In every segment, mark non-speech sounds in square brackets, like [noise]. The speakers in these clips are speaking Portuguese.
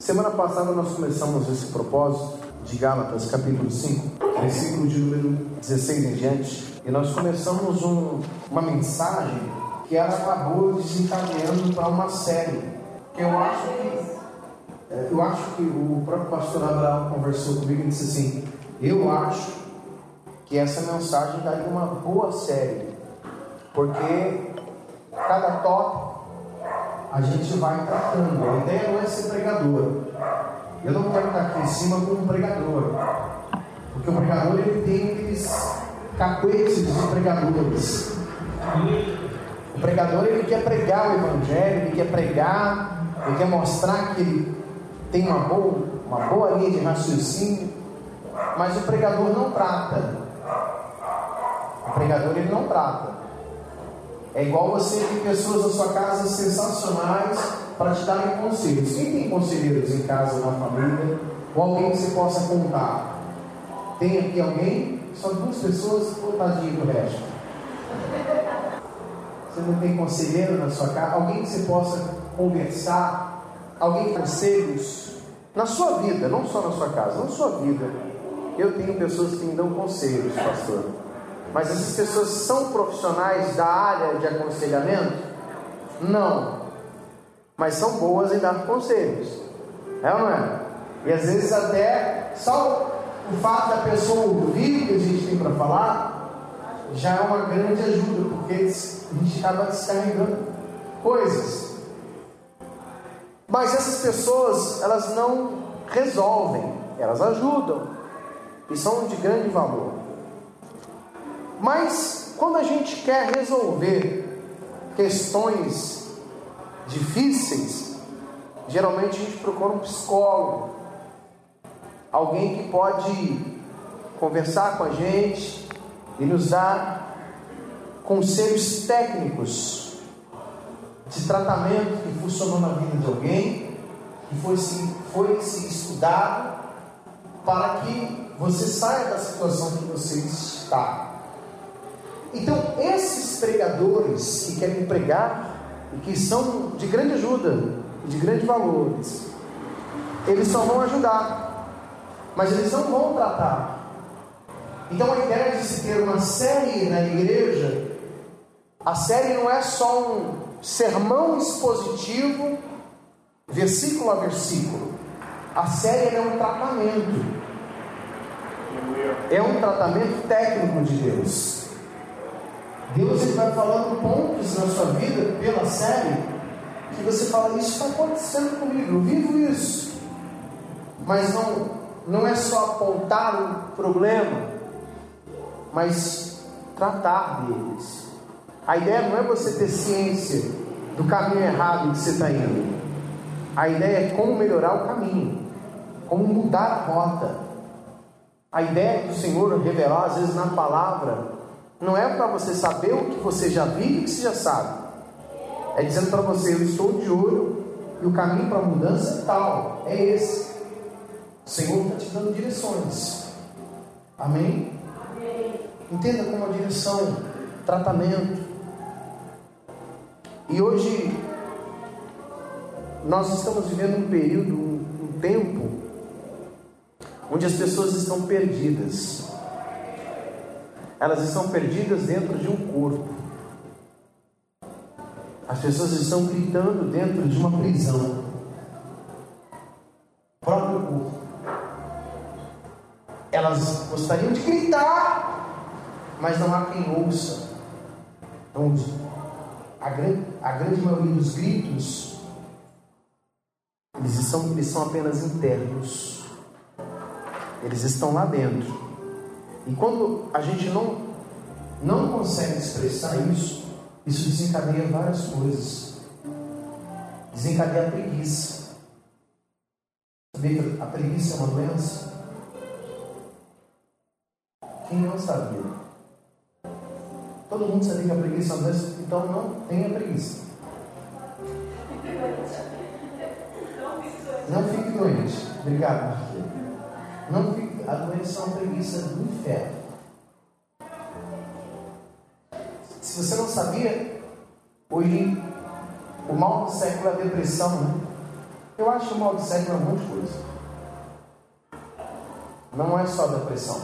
Semana passada nós começamos esse propósito de Gálatas, capítulo 5, versículo de número 16 em diante, e nós começamos um, uma mensagem que ela acabou desencadeando para uma série, que eu acho que é, eu acho que o próprio pastor Abraão conversou comigo e disse assim: Eu acho que essa mensagem daria uma boa série, porque cada tópico a gente vai tratando. A ideia não é ser pregador. Eu não quero estar aqui em cima como pregador. Porque o pregador ele tem aqueles cacuetes de pregadores. O pregador ele quer pregar o evangelho, ele quer pregar, ele quer mostrar que ele tem uma boa, uma boa linha de raciocínio, mas o pregador não trata. O pregador ele não trata. É igual você ter pessoas na sua casa sensacionais para te darem conselhos. Quem tem conselheiros em casa, na família? Ou alguém que você possa contar? Tem aqui alguém? Só duas pessoas, ou tadinho do resto? Você não tem conselheiro na sua casa? Alguém que você possa conversar? Alguém conselhos? Na sua vida, não só na sua casa, na sua vida. Eu tenho pessoas que me dão conselhos, pastor. Mas essas pessoas são profissionais da área de aconselhamento? Não. Mas são boas em dar conselhos. É ou não é? E às vezes até só o fato da pessoa ouvir o que a gente tem para falar já é uma grande ajuda, porque a gente acaba descarregando coisas. Mas essas pessoas, elas não resolvem, elas ajudam e são de grande valor. Mas quando a gente quer resolver questões difíceis, geralmente a gente procura um psicólogo, alguém que pode conversar com a gente e nos dar conselhos técnicos de tratamento que funcionou na vida de alguém, que foi se, foi se estudado para que você saia da situação que você está. Então, esses pregadores que querem pregar e que são de grande ajuda e de grande valor, eles só vão ajudar, mas eles não vão tratar. Então, a ideia de se ter uma série na igreja, a série não é só um sermão expositivo, versículo a versículo. A série é um tratamento. É um tratamento técnico de Deus. Deus ele vai falando pontos na sua vida pela série que você fala, isso está acontecendo comigo, eu vivo isso. Mas não, não é só apontar um problema, mas tratar deles. A ideia não é você ter ciência do caminho errado que você está indo. A ideia é como melhorar o caminho, como mudar a rota. A ideia do Senhor revelar, às vezes, na palavra, não é para você saber o que você já viu e o que você já sabe. É dizendo para você: eu estou de olho e o caminho para a mudança é tal. É esse. O Senhor está te dando direções. Amém? Amém? Entenda como a direção, tratamento. E hoje nós estamos vivendo um período, um, um tempo, onde as pessoas estão perdidas elas estão perdidas dentro de um corpo. As pessoas estão gritando dentro de uma prisão. O próprio corpo. Elas gostariam de gritar, mas não há quem ouça. Então, a grande, a grande maioria dos gritos, eles são, eles são apenas internos. Eles estão lá dentro e quando a gente não, não consegue expressar isso, isso desencadeia várias coisas. Desencadeia a preguiça. Sabia que a preguiça é uma doença? Quem não sabia? Todo mundo sabia que a preguiça é uma doença, então não tenha preguiça. Não fique doente. Obrigado, Não fique a doença é uma preguiça do inferno. Se você não sabia, hoje o mal do século é a depressão, né? Eu acho que o mal de sério é um monte de coisa. Não é só depressão.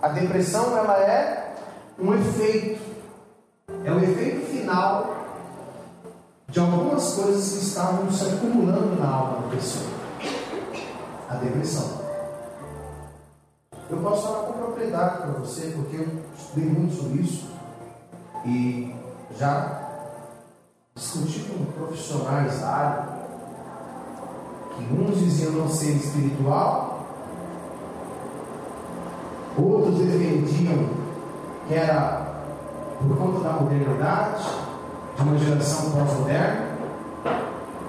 A depressão ela é um efeito, é o efeito final de algumas coisas que estavam se acumulando na alma da pessoa. A depressão. Eu posso falar com propriedade para você, porque eu estudei muito sobre isso e já discuti com profissionais da área que uns diziam não ser espiritual, outros defendiam que era por conta da modernidade, de uma geração pós-moderna,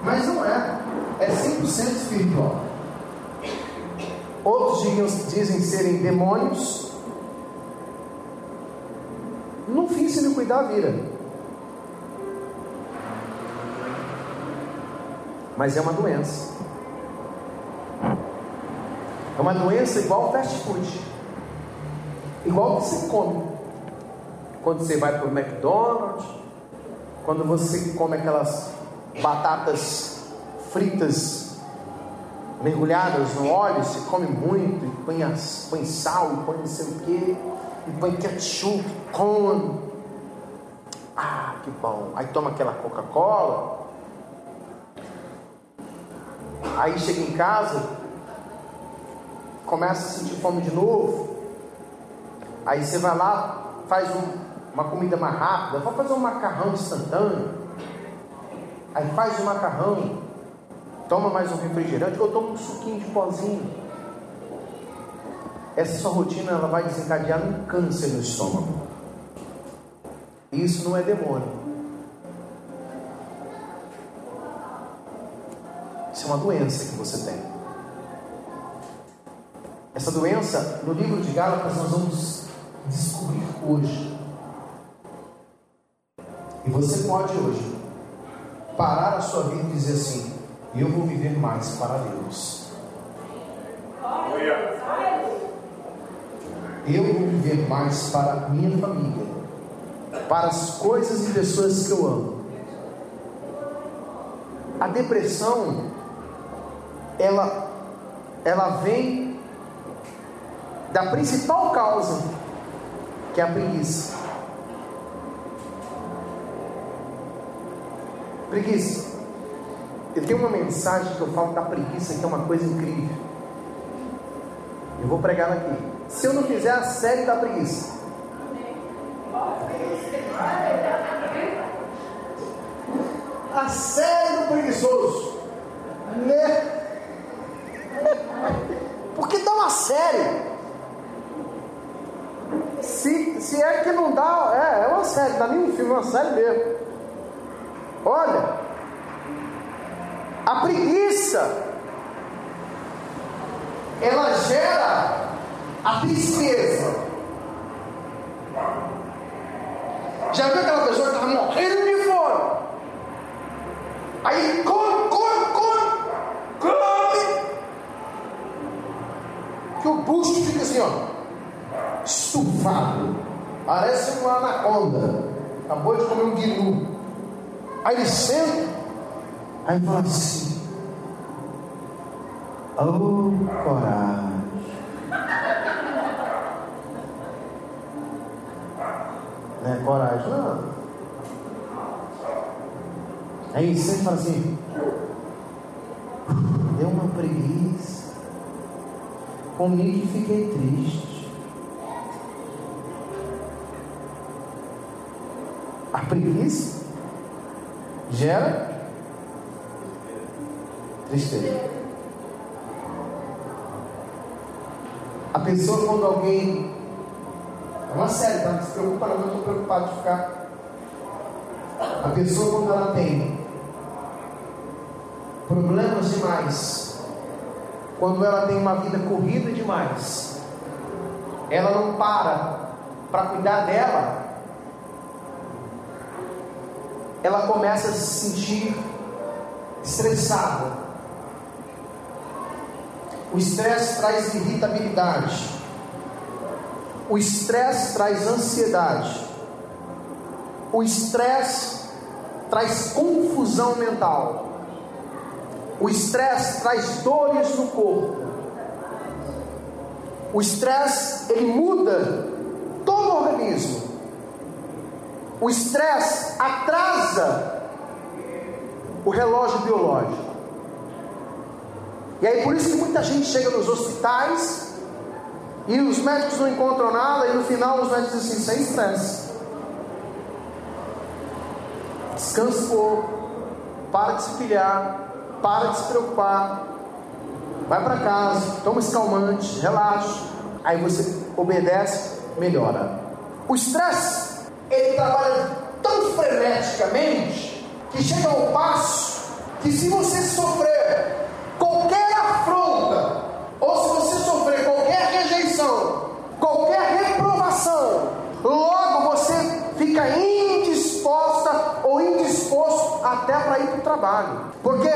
mas não é, é 100% espiritual. Outros dizem serem demônios. No fim, se não cuidar, vira. Mas é uma doença. É uma doença igual fast food. Igual que você come. Quando você vai para o McDonald's, quando você come aquelas batatas fritas mergulhadas no óleo, se come muito, e põe, as, põe sal, e põe não sei o que, e põe ketchup, come. Ah, que bom. Aí toma aquela Coca-Cola. Aí chega em casa, começa a sentir fome de novo. Aí você vai lá, faz um, uma comida mais rápida, vai fazer um macarrão instantâneo. Aí faz o macarrão, toma mais um refrigerante ou toma um suquinho de pozinho. Essa sua rotina ela vai desencadear um câncer no estômago. Isso não é demônio. Isso é uma doença que você tem. Essa doença, no livro de Gálatas, nós vamos descobrir hoje. E você pode hoje parar a sua vida e dizer assim: eu vou viver mais para Deus. Eu vou viver mais para minha família, para as coisas e pessoas que eu amo. A depressão, ela, ela vem da principal causa, que é a preguiça. Preguiça. Eu tenho uma mensagem que eu falo da preguiça, que é uma coisa incrível. Eu vou pregar aqui. Se eu não fizer a série da preguiça, a série do preguiçoso, né? Porque dá uma série. Se, se é que não dá, é, é uma série, dá nem um filme, é uma série mesmo. Olha, a preguiça, ela gera a tristeza. Já viu aquela pessoa que estava morrendo de fome? Aí come, come, come, come. Que o busto fica assim, ó, estufado. Parece uma anaconda. Acabou de comer um guinu. Aí ele senta Aí fala assim: Oh, coragem. Não é coragem, não. Aí você fala assim: Deu uma preguiça. Comigo fiquei triste. A preguiça gera Tristeza. A pessoa quando alguém. É uma série, tá? Não se preocupa não, eu estou preocupado de ficar. A pessoa quando ela tem problemas demais, quando ela tem uma vida corrida demais, ela não para para cuidar dela, ela começa a se sentir estressada, o estresse traz irritabilidade. O estresse traz ansiedade. O estresse traz confusão mental. O estresse traz dores no corpo. O estresse, ele muda todo o organismo. O estresse atrasa o relógio biológico. E aí por isso que muita gente chega nos hospitais e os médicos não encontram nada e no final os médicos dizem assim, sem estresse. Descansa um pouco, para de se pilhar, para de se preocupar, vai para casa, toma esse calmante, relaxa, aí você obedece, melhora. O estresse, ele trabalha tão freneticamente que chega ao passo que se você sofrer qualquer afronta, ou se você sofrer qualquer rejeição, qualquer reprovação, logo você fica indisposta ou indisposto até para ir para o trabalho. Porque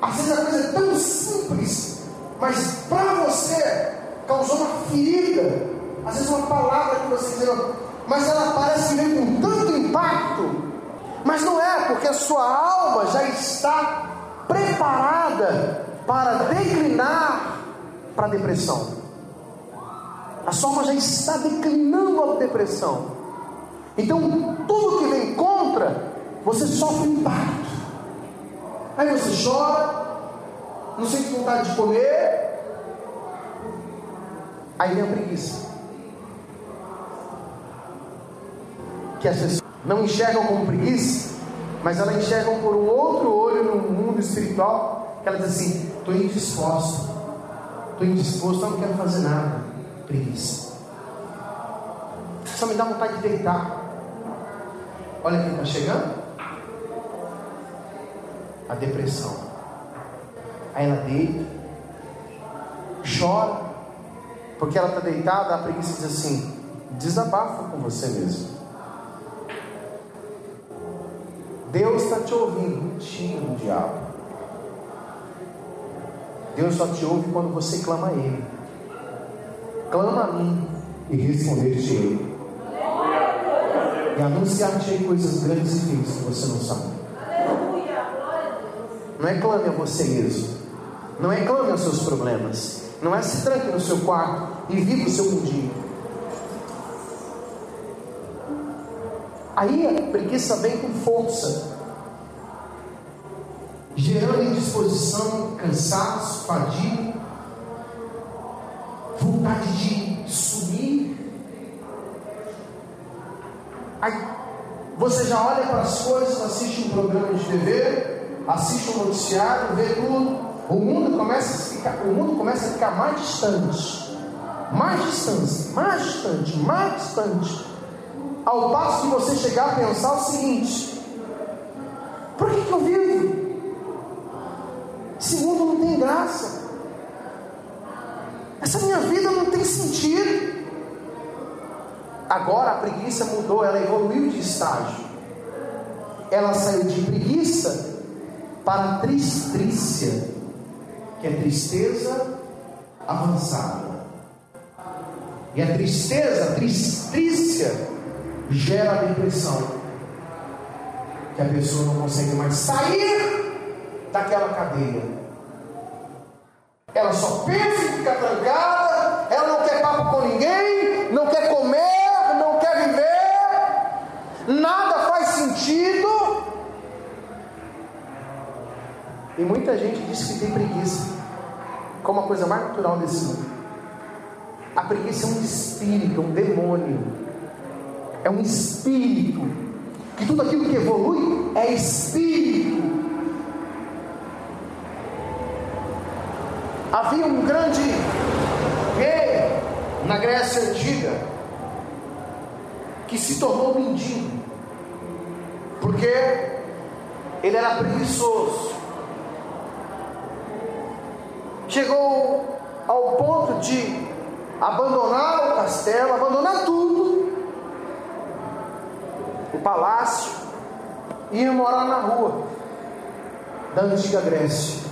às vezes a coisa é tão simples, mas para você causou uma ferida. Às vezes uma palavra que você deu, mas ela parece que com tanto impacto. Mas não é, porque a sua alma já está preparada para declinar para a depressão. A sua alma já está declinando a depressão. Então, tudo que vem contra, você sofre impacto. Aí você chora, não sente vontade de comer, aí vem a preguiça. Que as pessoas não enxergam como preguiça, mas elas enxergam por um outro olho no mundo espiritual, que elas assim, estou indisposto, estou indisposto, não quero fazer nada. Preguiça. Só me dá vontade de deitar. Olha quem está chegando a depressão. Aí ela deita, chora, porque ela está deitada, a preguiça diz assim: desabafa com você mesmo. Deus está te ouvindo, mentira do diabo. Deus só te ouve quando você clama a Ele. Clama a mim e responder-te-ei. E anunciar-te coisas grandes e firmes que você não sabe. Não é clame a você mesmo. Não é clame aos seus problemas. Não é se tranque no seu quarto e viva o seu mundinho. Aí a preguiça vem com força, gerando indisposição, cansaço, fadiga, vontade de sumir. Aí você já olha para as coisas, assiste um programa de TV, assiste um noticiário, vê tudo, o mundo começa a ficar, o mundo começa a ficar mais distante, mais distante, mais distante, mais distante, ao passo de você chegar a pensar o seguinte: por que, que eu vivo? Esse mundo não tem graça. Essa minha vida não tem sentido. Agora a preguiça mudou, ela evoluiu de estágio. Ela saiu de preguiça para tristrícia, que é tristeza avançada. E a tristeza, a tristrícia, gera depressão. Que a pessoa não consegue mais sair daquela cadeia. Ela só pensa em ficar trancada, ela não quer papo com ninguém, não quer comer, não quer viver, nada faz sentido E muita gente diz que tem preguiça, como a coisa mais natural desse mundo. A preguiça é um espírito, é um demônio, é um espírito. Que tudo aquilo que evolui é espírito. Havia um grande rei na Grécia Antiga que se tornou mendigo, porque ele era preguiçoso chegou ao ponto de abandonar o castelo, abandonar tudo, o palácio, e ir morar na rua da antiga Grécia.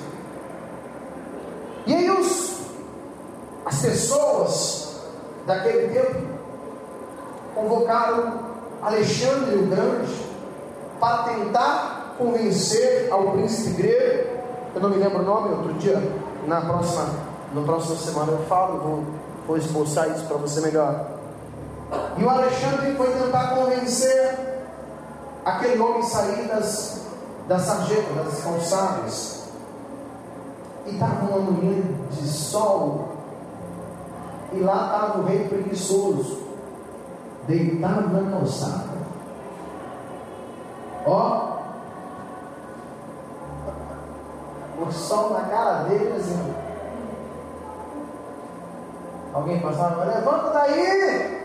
E aí os, as pessoas daquele tempo convocaram Alexandre o Grande para tentar convencer ao príncipe grego eu não me lembro o nome, outro dia, na próxima, na próxima semana eu falo, vou, vou esboçar isso para você melhor. E o Alexandre foi tentar convencer aquele homem sair das, das sarjetas, das calçadas. E estava uma manhã de sol. E lá estava o rei preguiçoso, deitado na calçada. Ó, o sol na cara dele assim. Alguém passava, levanta daí!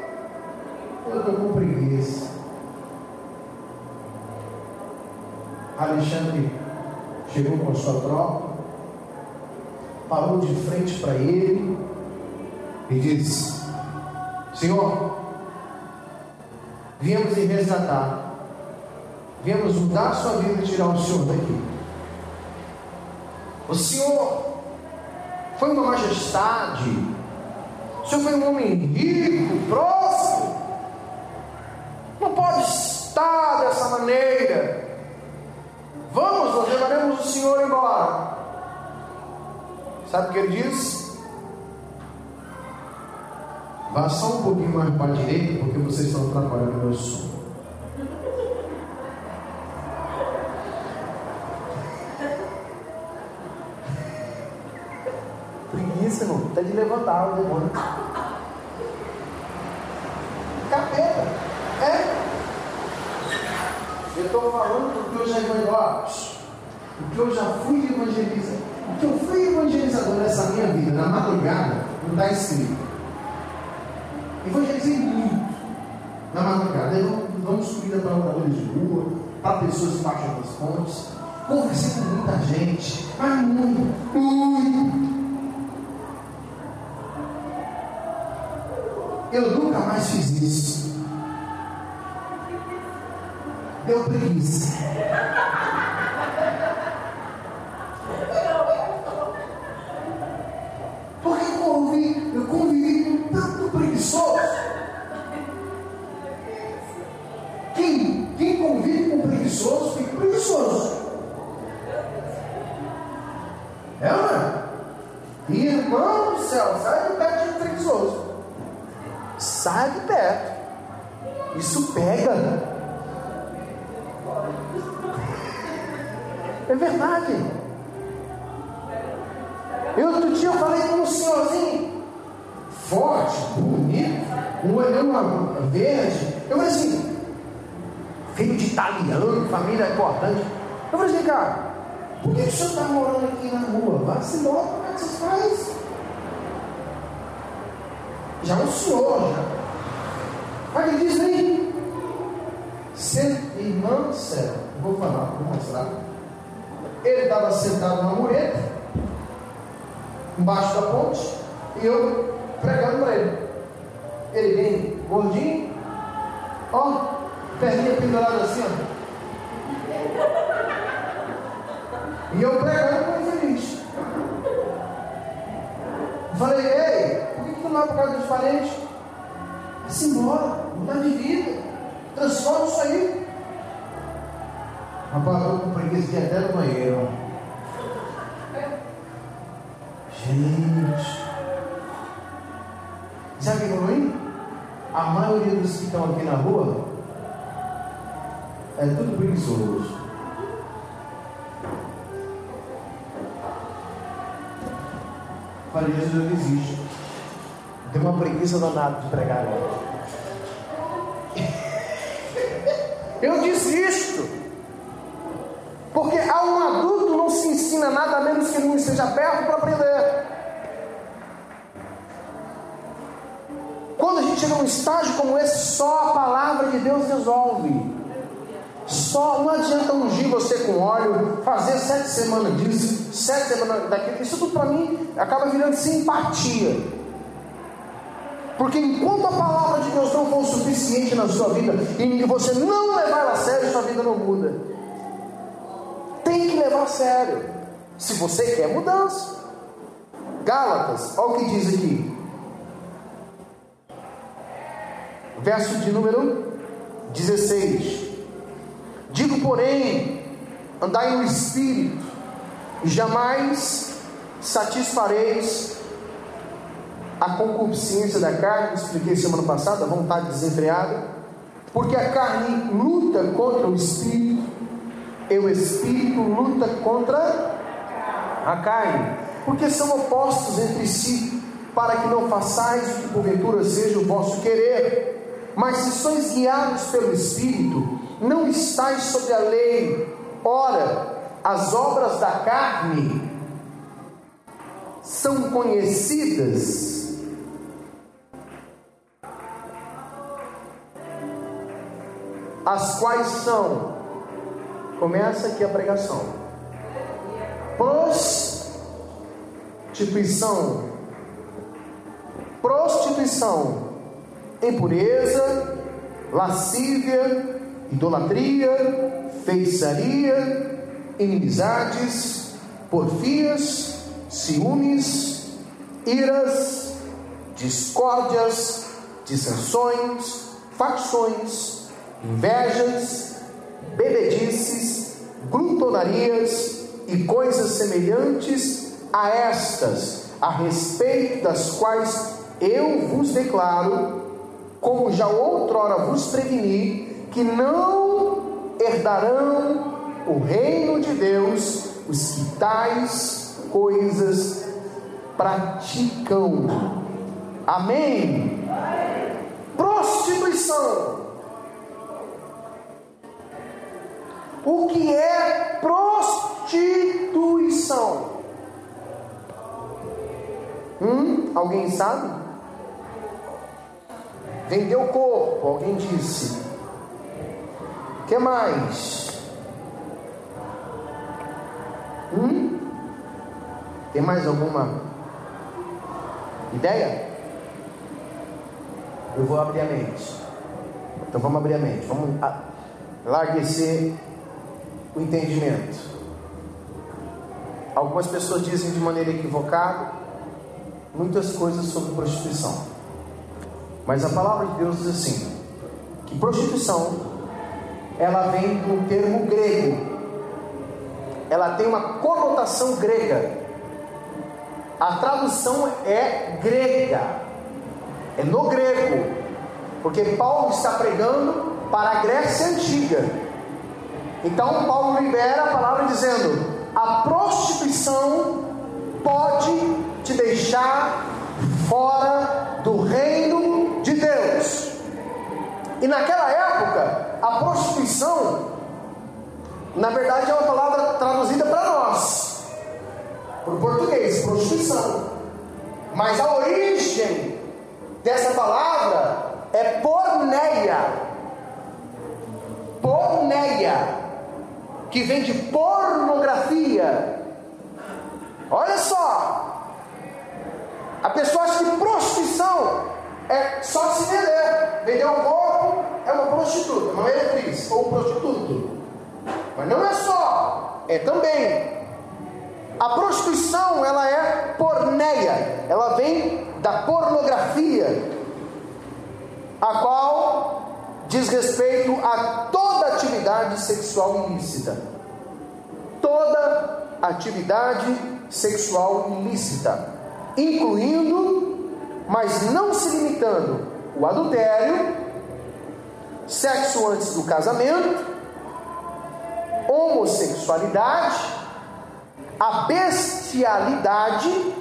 Eu estou com preguiça. Alexandre chegou com a sua tropa, parou de frente para ele e disse: Senhor, viemos lhe resgatar, viemos mudar sua vida e tirar o Senhor daqui. O Senhor foi uma majestade, o Senhor foi um homem rico, próximo, não pode estar dessa maneira. Vamos, nós levaremos o Senhor embora. Sabe o que ele diz? Vá só um pouquinho mais para a direita, porque vocês estão atrapalhando meu sono. Preguiça, irmão. Até de levantar o demônio. Capeta. É. Eu estou falando porque eu já evangelizo. O que eu já fui evangelizador. Fui evangelizador nessa minha vida, na madrugada, não está escrito. Evangelizei muito na madrugada. Eu subir para moradores de rua, para pessoas baixam das pontes. Conversei com muita gente, mas muito, muito. Eu nunca mais fiz isso. Deu preguiça. Por que o senhor está morando aqui na rua? Vai-se embora, como é que você faz? Já o senhor, já. Aí ele diz aí, irmão do céu, vou falar, vou mostrar. Ele estava sentado na mureta, embaixo da ponte, e eu pregando para ele. Ele vem gordinho, ó, perninha pendurada assim, ó. E eu pregando com infeliz. Falei, ei, por que, tu não vai por causa dos parentes? Vai-se embora, mudar de vida, transforma isso aí. Rapaz, eu com preguiça de ir até no banheiro. Gente. Sabe o que é ruim? A maioria dos que estão aqui na rua é tudo preguiçoso. Falei, Jesus, eu desisto. Tem uma preguiça danada de pregar agora. [laughs] Eu desisto. Porque a um adulto não se ensina nada a menos que ele não esteja perto para aprender. Quando a gente chega num estágio como esse, só a palavra de Deus resolve. Só não adianta ungir você com óleo, fazer sete semanas disso, sete semanas daquilo. Isso tudo para mim acaba virando simpatia. Porque enquanto a palavra de Deus não for suficiente na sua vida e você não levar ela a sério, sua vida não muda. Tem que levar a sério. Se você quer mudança. Gálatas, olha o que diz aqui. Verso de número 16. Digo, porém, andai no espírito, jamais satisfareis a concupiscência da carne, expliquei semana passada, a vontade desenfreada, porque a carne luta contra o espírito e o espírito luta contra a carne, porque são opostos entre si, para que não façais o que porventura seja o vosso querer. Mas se sois guiados pelo espírito, não estáis sob a lei. Ora, as obras da carne são conhecidas. As quais são, começa aqui a pregação, prostituição, prostituição, impureza, lascívia, idolatria, feitiçaria, inimizades, porfias, ciúmes, iras, discórdias, dissensões, facções, invejas, bebedices, glutonarias e coisas semelhantes a estas, a respeito das quais eu vos declaro, como já outrora vos preveni, que não herdarão o reino de Deus os que tais coisas praticam. Amém? Prostituição. O que é prostituição? Hum? Alguém sabe? Vender o corpo, alguém disse. Que mais? Hum? Tem mais alguma ideia? Eu vou abrir a mente. Então vamos abrir a mente. Vamos larguecer o entendimento. Algumas pessoas dizem de maneira equivocada muitas coisas sobre prostituição. Mas a palavra de Deus diz assim: que prostituição ela vem do termo grego ela tem uma conotação grega. A tradução é grega, é no grego, porque Paulo está pregando para a Grécia Antiga. Então Paulo libera a palavra dizendo: a prostituição pode te deixar fora do reino. E naquela época, a prostituição na verdade é uma palavra traduzida para nós, para o português, prostituição. Mas a origem dessa palavra é porneia. Porneia, que vem de pornografia. Olha só, a pessoa acha que prostituição é só se vender. Vender um corpo é uma prostituta, uma meretriz ou um prostituto. Mas não é só, é também. A prostituição, ela é porneia, ela vem da pornografia, a qual diz respeito a toda atividade sexual ilícita. Toda atividade sexual ilícita, incluindo, mas não se limitando, o adultério, sexo antes do casamento, homossexualidade, a bestialidade,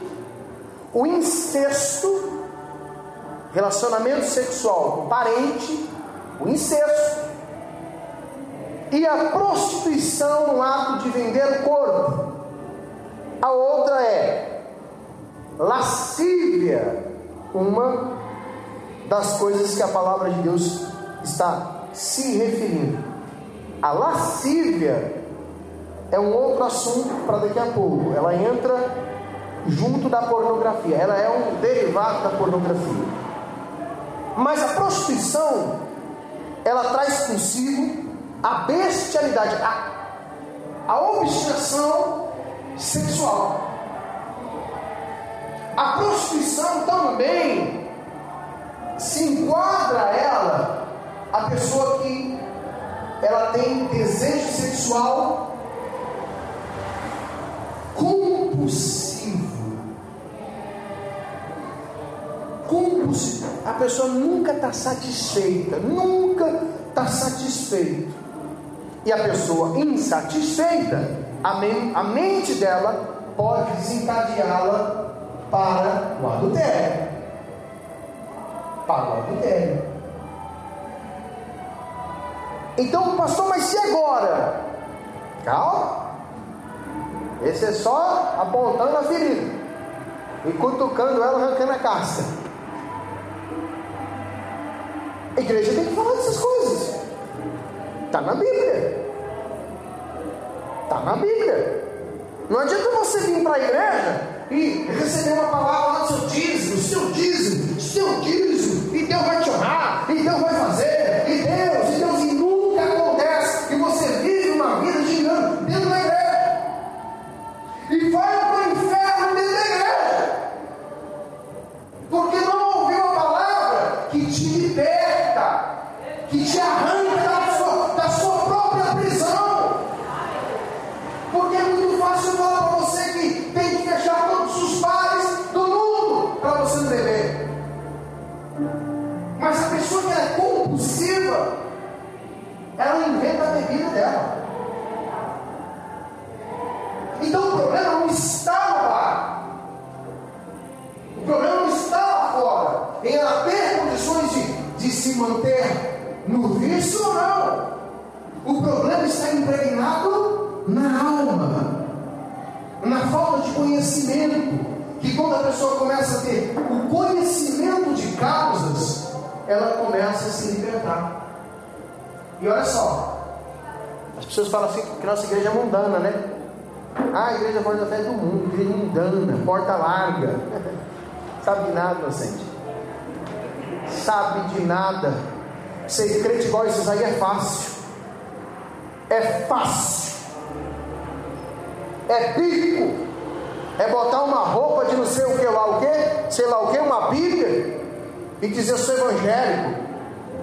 o incesto, relacionamento sexual com parente, o incesto, e a prostituição no ato de vender o corpo. A outra é lascívia, uma das coisas que a palavra de Deus está se referindo. A lascívia é um outro assunto para daqui a pouco. Ela entra junto da pornografia, ela é um derivado da pornografia. Mas a prostituição, ela traz consigo a bestialidade, a, a obstinação sexual. A prostituição também se enquadra ela a pessoa que ela tem desejo sexual compulsivo. Compulsivo. A pessoa nunca está satisfeita, nunca está satisfeito. E a pessoa insatisfeita, a, a mente dela pode desencadeá-la para o adultério. Para o adultério. Então, pastor, mas e agora? Calma. Esse é só apontando a ferida e cutucando ela, arrancando a casca. A igreja tem que falar dessas coisas. Está na Bíblia. Está na Bíblia. Não adianta você vir para a igreja e receber uma palavra lá do seu dízimo, seu dízimo, seu dízimo, e Deus vai te honrar, e Deus vai fazer, está impregnado na alma, na falta de conhecimento. Que quando a pessoa começa a ter o conhecimento de causas, ela começa a se libertar. E olha só, as pessoas falam assim que nossa igreja é mundana, né? Ah, a igreja porta fé do mundo, igreja mundana, porta larga. [laughs] Sabe de nada, inocente. Sabe de nada. Ser crente igual isso aí é fácil. É fácil. É bico. É botar uma roupa de não sei o que lá o que, sei lá o que, uma Bíblia, e dizer sou evangélico.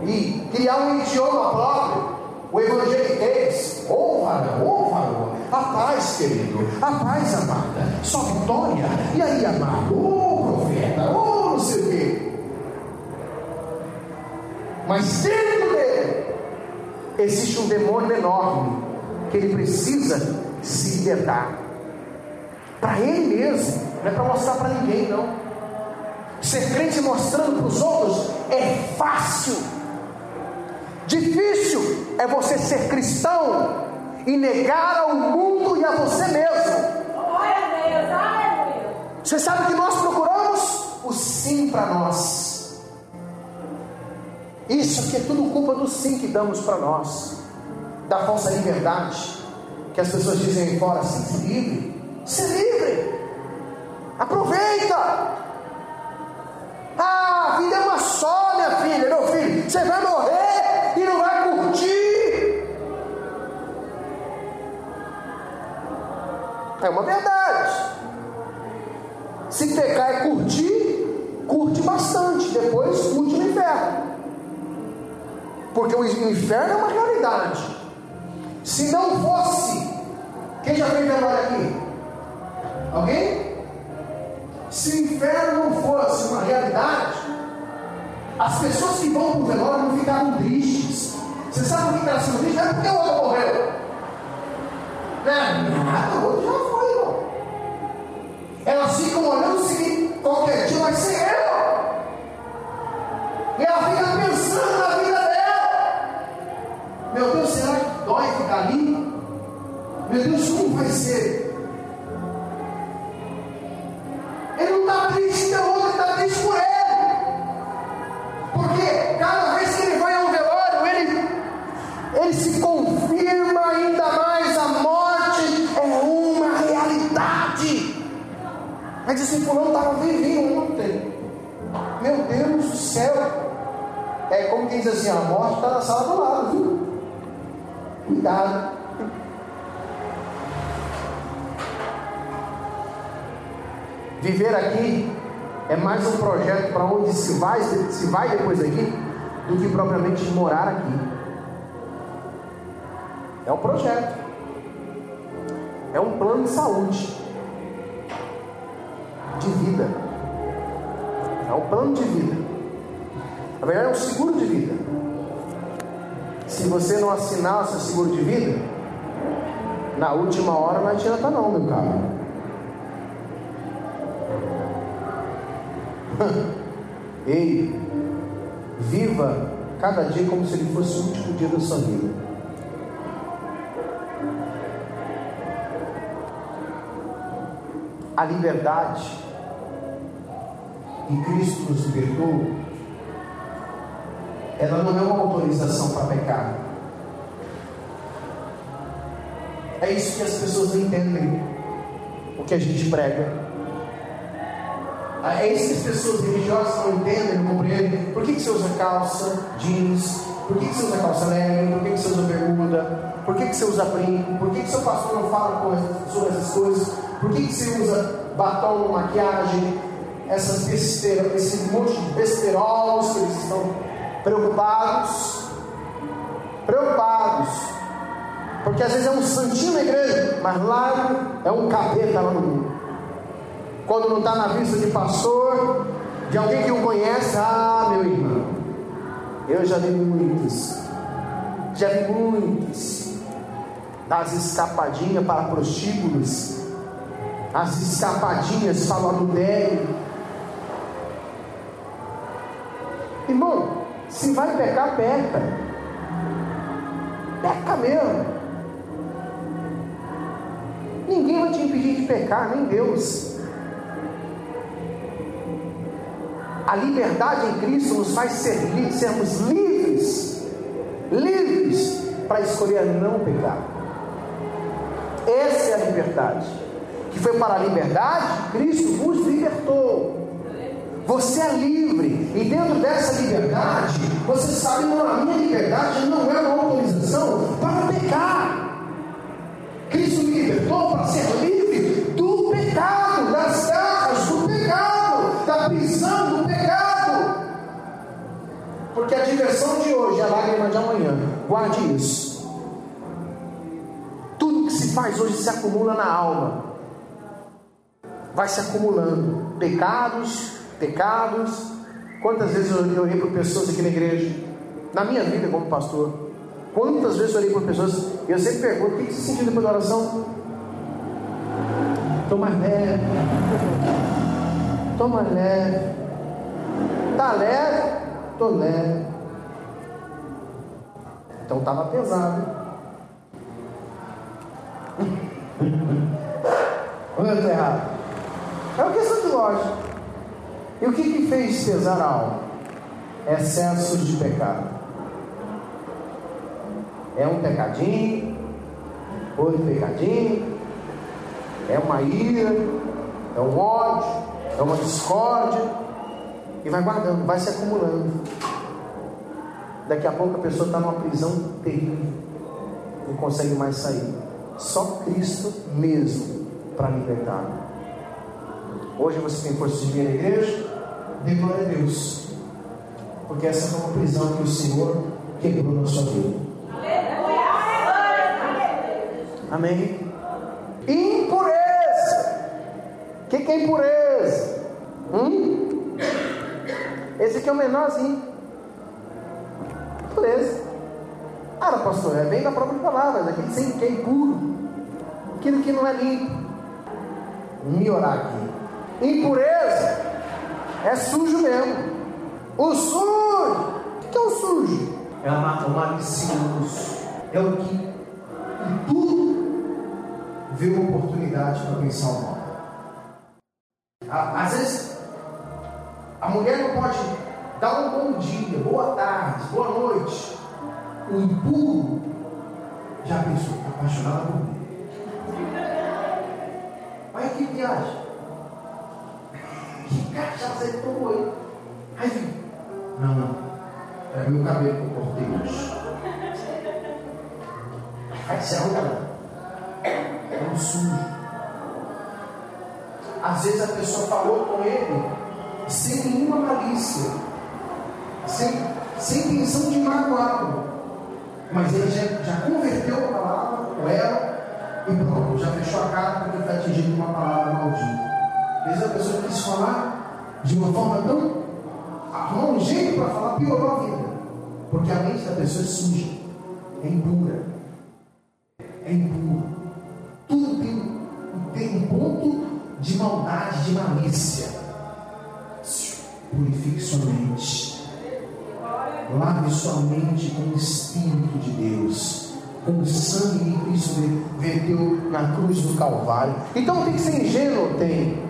E criar um idioma próprio. O evangeliquez. Ô oh, varão. A paz, querido. A paz, amada. Só vitória. E aí, amado? Ô oh, profeta. Ô não sei o quê. Mas dentro dele existe um demônio enorme que ele precisa se libertar. Para ele mesmo, não é para mostrar para ninguém, não. Ser crente mostrando para os outros é fácil. Difícil é você ser cristão e negar ao mundo e a você mesmo. Você sabe o que nós procuramos? O sim para nós. Isso aqui é tudo culpa do sim que damos para nós, da falsa liberdade, que as pessoas dizem aí fora, assim, se livre, se livre, aproveita. Ah, a vida é uma só, minha filha, meu filho, você vai morrer e não vai curtir. É uma verdade. Se pecar é curtir, curte bastante, depois curte no inferno porque o inferno é uma realidade. Se não fosse, quem já fez memória aqui? Alguém? Se o inferno não fosse uma realidade, as pessoas que vão para o velório não ficavam tristes. Você sabe o que elas ficam tristes? Não é porque o outro morreu. Não é o outro já foi, irmão. Elas ficam olhando o seguinte: qualquer dia vai ser eu. E ela fica pensando na vida meu Deus, será que dói ficar ali? Meu Deus, como vai ser? Ele não está triste pelo outro, ele está triste por ele. Porque cada vez que ele vai ao velório, ele, ele se confirma ainda mais: a morte é uma realidade. Mas esse fulano estava vivendo ontem. Meu Deus do céu. É como quem diz assim: a morte está na sala do? Viver aqui é mais um projeto para onde se vai, se vai depois aqui do que propriamente morar aqui. É um projeto. É um plano de saúde. de vida. É um plano de vida. Na verdade, é um seguro de vida. Se você não assinar o seu seguro de vida, na última hora não adianta não, meu caro. [laughs] Ei, viva cada dia como se ele fosse o último dia da sua vida. A liberdade que Cristo nos libertou, ela não é uma autorização para pecar. É isso que as pessoas não entendem o que a gente prega. É isso que as pessoas religiosas não entendem, não compreendem. Por que, que você usa calça, jeans? Por que, que você usa calça legging? Por que, que você usa bermuda? Por que, que você usa brinco? Por que, que seu pastor não fala sobre essas coisas? Por que, que você usa batom, maquiagem? Essas besteiras, esse monte de besterolos que eles estão preocupados. Preocupados. Porque às vezes é um santinho na igreja, mas lá é um capeta lá no mundo. Quando não está na vista de pastor, de alguém que o conhece, ah, meu irmão, eu já vi muitos, já vi muitos, das escapadinhas para prostíbulos, as escapadinhas falando dele. Irmão, se vai pecar, peca. Peca mesmo. Ninguém vai te impedir de pecar, nem Deus. A liberdade em Cristo nos faz ser, sermos livres, livres para escolher não pecar. Essa é a liberdade. Que foi para a liberdade, Cristo vos libertou. Você é livre, e dentro dessa liberdade, você sabe, não, a minha liberdade não é uma autorização para pecar. Cristo me libertou para ser livre do pecado, das garras do pecado, da prisão do porque a diversão de hoje é a lágrima de amanhã. Guarde isso. Tudo que se faz hoje se acumula na alma. Vai se acumulando. Pecados, pecados. Quantas vezes eu orei por pessoas aqui na igreja? Na minha vida como pastor. Quantas vezes eu orei por pessoas? E eu sempre pergunto: o que você sentiu depois da oração? Mais leve. Mais leve. Está leve? Estou leve. Então estava pesado. [laughs] Ou eu estou errado? É uma questão de lógica. E o que, que fez pesar a alma? Excesso de pecado. É um pecadinho, outro pecadinho, é uma ira, é um ódio, é uma discórdia e vai guardando, vai se acumulando. Daqui a pouco a pessoa está numa prisão terrível, não consegue mais sair. Só Cristo mesmo para libertar. Hoje você tem força de vir na igreja? Dê glória a Deus, porque essa foi uma prisão que o Senhor quebrou na sua vida. Amém? Impureza. O que, que é impureza? Hum? Esse aqui é o menorzinho. Beleza. Ah, pastor, é bem da própria palavra, aquele sem que é impuro. Aquilo que não é limpo. Melhorar aqui. Impureza é sujo mesmo. O sujo. O que é o sujo? É o malicioso. É o que em tudo vê uma oportunidade para pensar o mal. Às vezes a mulher não pode dar um bom dia, boa tarde, boa noite. O impuro já pensou, está apaixonado por mim. Olha que viagem. Que cachaça ele aí. Não, não. É meu cabelo que eu cortei hoje. Aí se arruma. É um sujo. Às vezes a pessoa falou com ele sem nenhuma malícia, sem, sem intenção de magoá-lo. Mas ele já, já converteu a palavra, ou ela, e pronto, já fechou a cara porque foi atingido uma palavra maldita. Às vezes a pessoa quis falar de uma forma tão. arrumar um jeito para falar, piorou a vida. Porque a mente da pessoa é suja, é impura. É impuro. Tudo tem, tem um ponto de maldade, de malícia. Purifique sua mente. Lave sua mente com o Espírito de Deus. Com o sangue que Cristo verteu na cruz do Calvário. Então tem que ser ingênuo? Tem.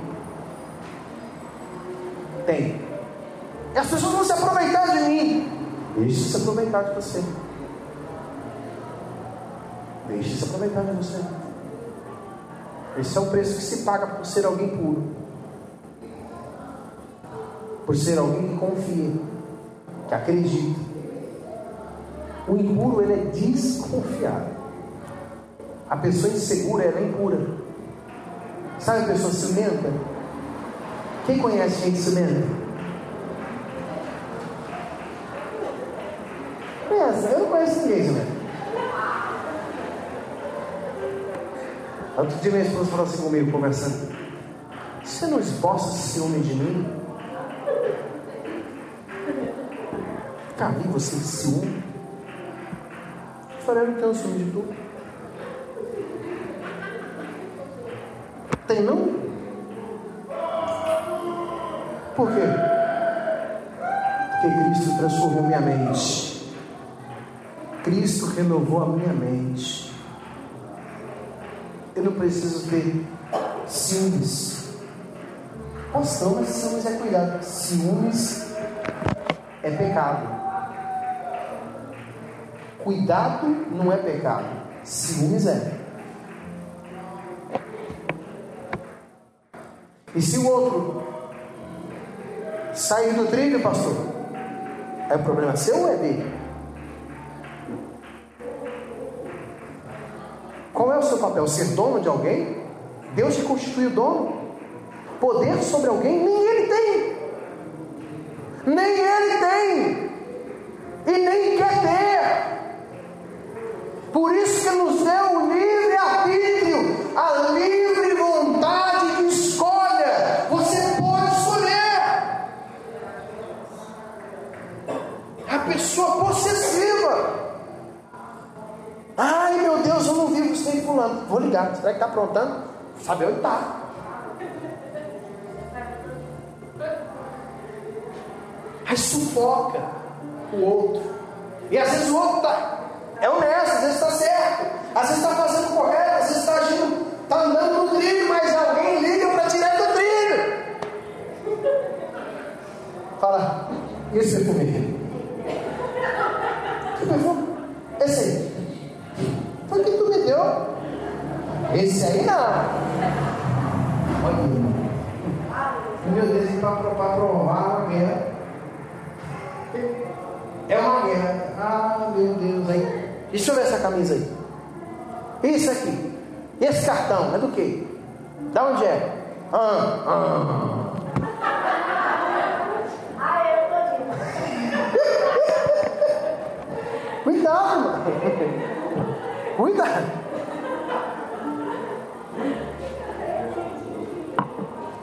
Tem. E as pessoas vão se aproveitar de mim. Deixe se aproveitar de você. Deixe se aproveitar de você. Esse é o preço que se paga por ser alguém puro. Por ser alguém que confia, que acredita. O impuro ele é desconfiado. A pessoa insegura ela é impura. Sabe a pessoa ciumenta? Quem conhece gente ciumenta? Pensa, eu não conheço ninguém ciumento. Outro dia minha esposa falou assim comigo, conversando. Você não esboça ciúme de mim? Fica ali você ciúme. Eu falei, eu não tenho ciúme de tudo. Tem não? Por quê? Porque Cristo transformou minha mente. Cristo renovou a minha mente. Eu não preciso ter ciúmes. Posso mas ciúmes é cuidado. Ciúmes é pecado. Cuidado não é pecado. Ciúmes é. E se o outro sair do trilho, pastor, é problema seu ou é dele? Qual é o seu papel? Ser dono de alguém? Deus te constituiu dono? Poder sobre alguém? Nem ele tem. Nem ele tem. E nem quer ter. Por isso que nos deu o Vou ligar. Será que está aprontando? Saber onde está. Aí sufoca o outro. E às vezes o outro tá, é honesto, às vezes está certo, às vezes está fazendo correto, às vezes está agindo, está andando no trilho, mas Deixa eu ver essa camisa aí. Isso aqui. Esse cartão é do quê? Da onde é? Ah, ah. [laughs] Cuidado, mano. Cuidado.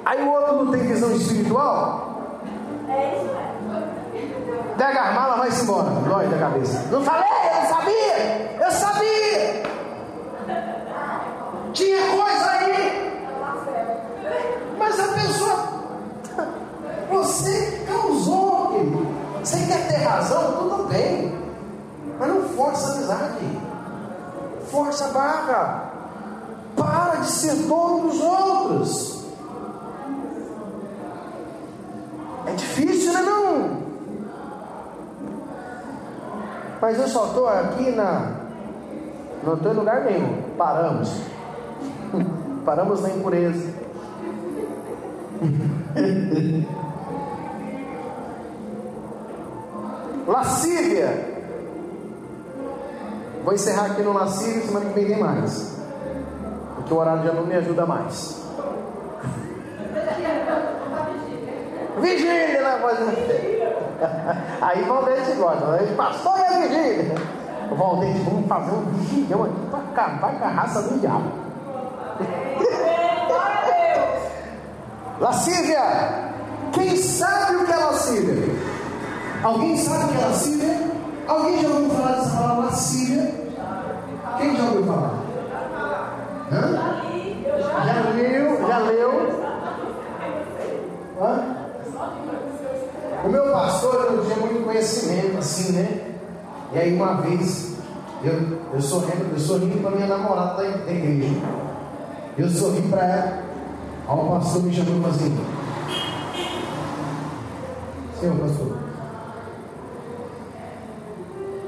Aí o outro não tem visão espiritual? É isso mesmo. Pega a mala, vai-se embora. Dói da cabeça. Não não sabia. Eu sabia. Tinha coisa aí. Mas a pessoa. Você causou, querido. Você quer ter razão? Tudo bem. Mas não força a amizade força a barra. Para de ser dono dos outros. Mas eu só estou aqui na. Não estou em lugar nenhum. Paramos. [laughs] Paramos na impureza. [laughs] Lascívia Vou encerrar aqui no Nascimento, semana que vem tem mais. Porque o horário já não me ajuda mais. [laughs] Vigília na voz [laughs] Aí Valdete gosta, né? pastor e a vigília. Valdete, vamos fazer um vigilhão aqui para acabar com a raça do diabo. Lascívia. Quem sabe o que é lascívia? Alguém sabe o que é lascívia? Alguém já ouviu falar dessa palavra lascívia? Quem já ouviu falar? Hã? Assim, né? E aí uma vez eu, eu sorrindo, eu sorri para minha namorada da igreja. Eu sorri para ela. Aí o pastor me chamou e falou assim: Senhor pastor,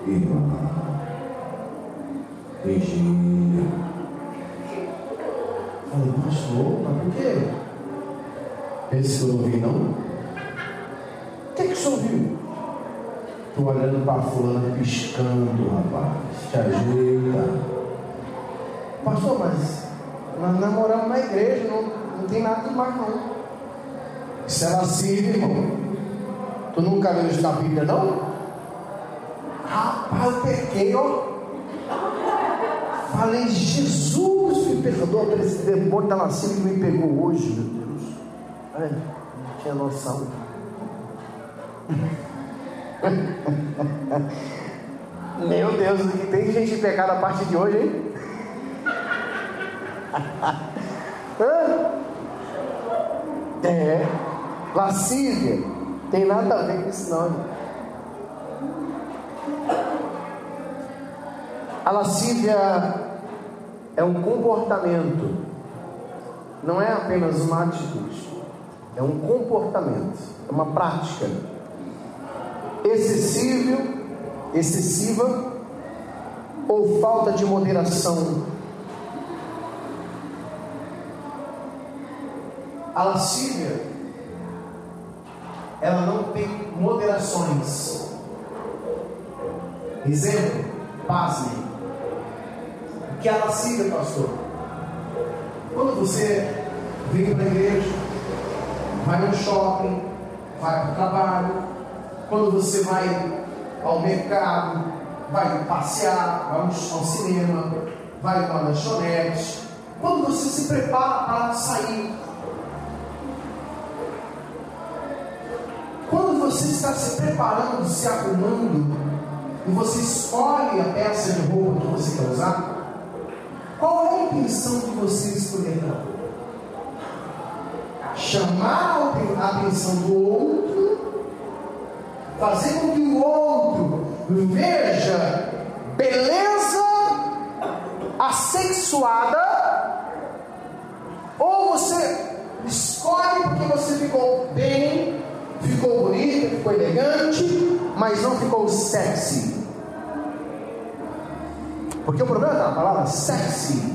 irmã, Virgínia. Falei, pastor, mas por quê? Pensa que eu não vi, não? O que, é que o senhor viu? Estou olhando para fulano piscando, rapaz. Te ajeita. Pastor, mas nós namoramos na igreja, não, não tem nada demais não. Isso é lascívio, irmão. Tu nunca leu isso na Bíblia, não? Rapaz, eu pequei, ó. Falei, Jesus me perdoa por esse demônio da lascívia que me pegou hoje, meu Deus. Ai, não tinha noção. [laughs] Meu Deus, tem gente pecado a partir de hoje, hein? [laughs] é, lascívia, tem nada a ver com isso não. A lascívia é um comportamento, não é apenas uma atitude, é um comportamento, é uma prática excessivo, excessiva ou falta de moderação. A lascívia, ela não tem moderações. Exemplo, pasmem. O que é a lascívia, pastor? Quando você vem para a igreja, vai no shopping, vai para o trabalho, quando você vai ao mercado, vai passear, vai ao cinema, vai para lanchonete, quando você se prepara para sair, quando você está se preparando, se arrumando, e você escolhe a peça de roupa que você quer usar, qual é a intenção que você escolher Chamar a atenção do outro fazer com que o outro veja beleza assexuada, ou você escolhe porque você ficou bem, ficou bonito, ficou elegante, mas não ficou sexy. Porque o problema na palavra sexy.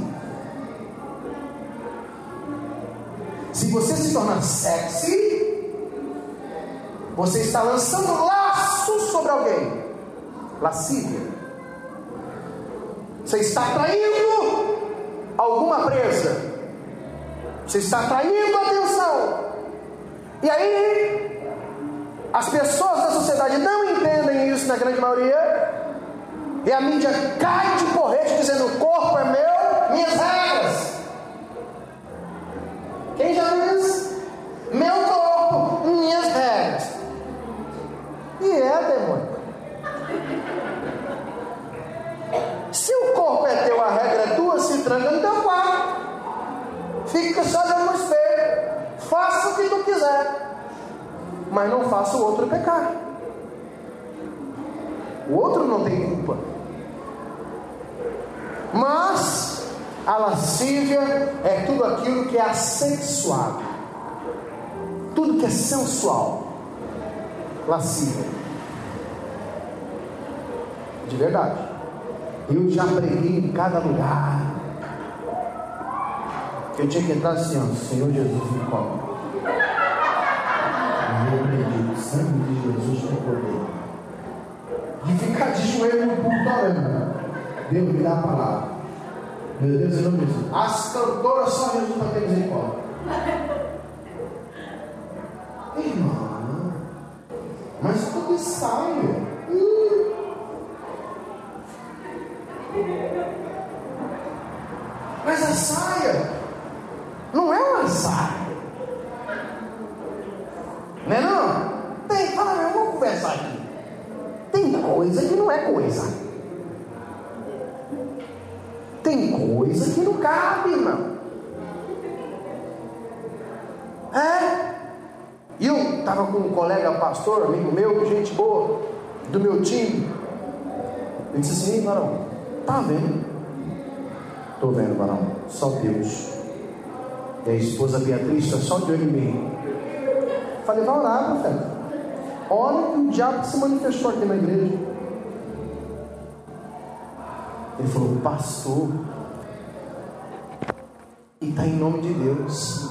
Se você se tornar sexy, você está lançando laço sobre alguém. Lascívia. Você está traindo alguma presa. Você está traindo atenção. E aí, as pessoas da sociedade não entendem isso na grande maioria. E a mídia cai de porrete dizendo: o corpo é meu, minhas regras. Quem já viu Fica só olhando no espelho. Faça o que tu quiser. Mas não faça o outro pecar. O outro não tem culpa. Mas a lascívia é tudo aquilo que é assexuado. Tudo que é sensual lascívia. De verdade. Eu já preguei em cada lugar. Eu tinha que entrar assim, ó, Senhor Jesus me cobre. E eu acredito, sangue de Jesus tem poder. De ficar de joelho no púlpito orando. Deus me dá a palavra. Meu Deus, eu não me As cantoras só Jesus para ter misericórdia. Irmão. Mas tudo. Hum. Mas a saia não é um azar. Não é não? Tem, fala, ah, vamos conversar aqui. Tem coisa que não é coisa. Tem coisa que não cabe, irmão. É? E eu estava com um colega pastor, amigo meu, gente boa, do meu time. Ele disse assim, Varão, tá vendo? Tô vendo, Varão, só Deus. E a esposa Beatriz está só de olho em mim. Falei, vai orar, profeta. Olha que o diabo se manifestou aqui na igreja. Ele falou, pastor, e está em nome de Deus.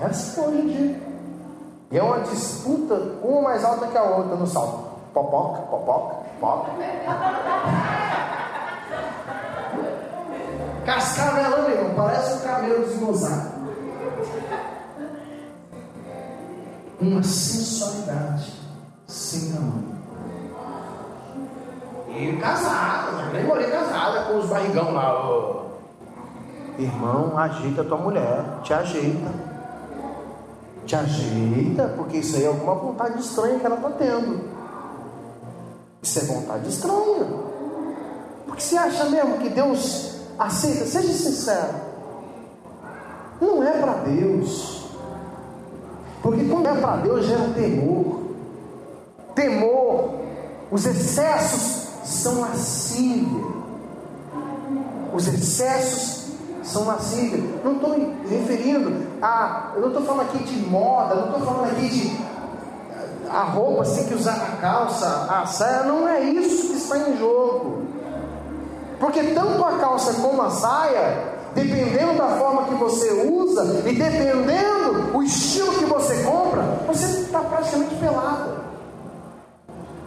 É assim hoje em dia. E é uma disputa, uma mais alta que a outra no salto. Popoca, popoca, popoca. Cascavelando, irmão, parece um camelo desgozado. Uma sensualidade sem tamanho. E casada, nem morei casada com os barrigão lá. Irmão, ajeita tua mulher, te ajeita te ajeita, porque isso aí é alguma vontade estranha que ela está tendo. Isso é vontade estranha. Porque você acha mesmo que Deus aceita? Seja sincero. Não é para Deus. Porque quando é para Deus gera temor. Temor. Os excessos são lascívia. Os excessos são lascívia. Não estou referindo a. Eu não estou falando aqui de moda, não estou falando aqui de. A roupa você tem que usar a calça, a saia, não é isso que está em jogo. Porque tanto a calça como a saia, dependendo da forma que você usa e dependendo o estilo que você compra, você está praticamente pelado.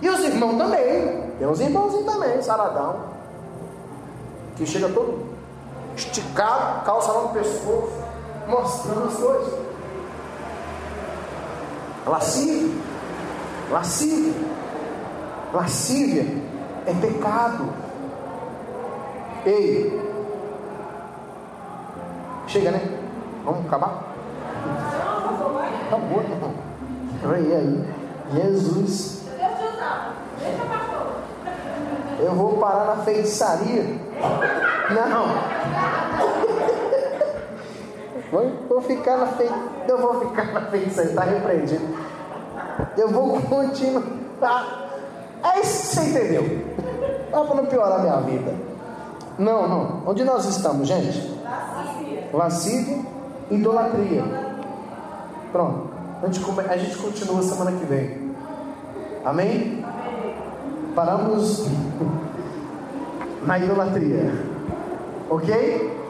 E os irmãos também. Tem uns irmãozinhos também, saradão. Que chega todo esticado, calça lá no pescoço, mostrando as coisas. Lascívia, lascívia, lascívia é pecado. Ei, chega né? Vamos acabar? Acabou, irmão. Aí, aí, Jesus. Eu vou parar na feitiçaria. Não. Vou, ficar na feitiçaria. Eu vou ficar na feitiçaria. Está repreendido. Eu vou continuar. É isso que você entendeu. Só para não piorar a minha vida. Não, não. Onde nós estamos, gente? Lascívia. Idolatria. Pronto. A gente, come... a gente continua semana que vem. Amém? Paramos na idolatria. Ok?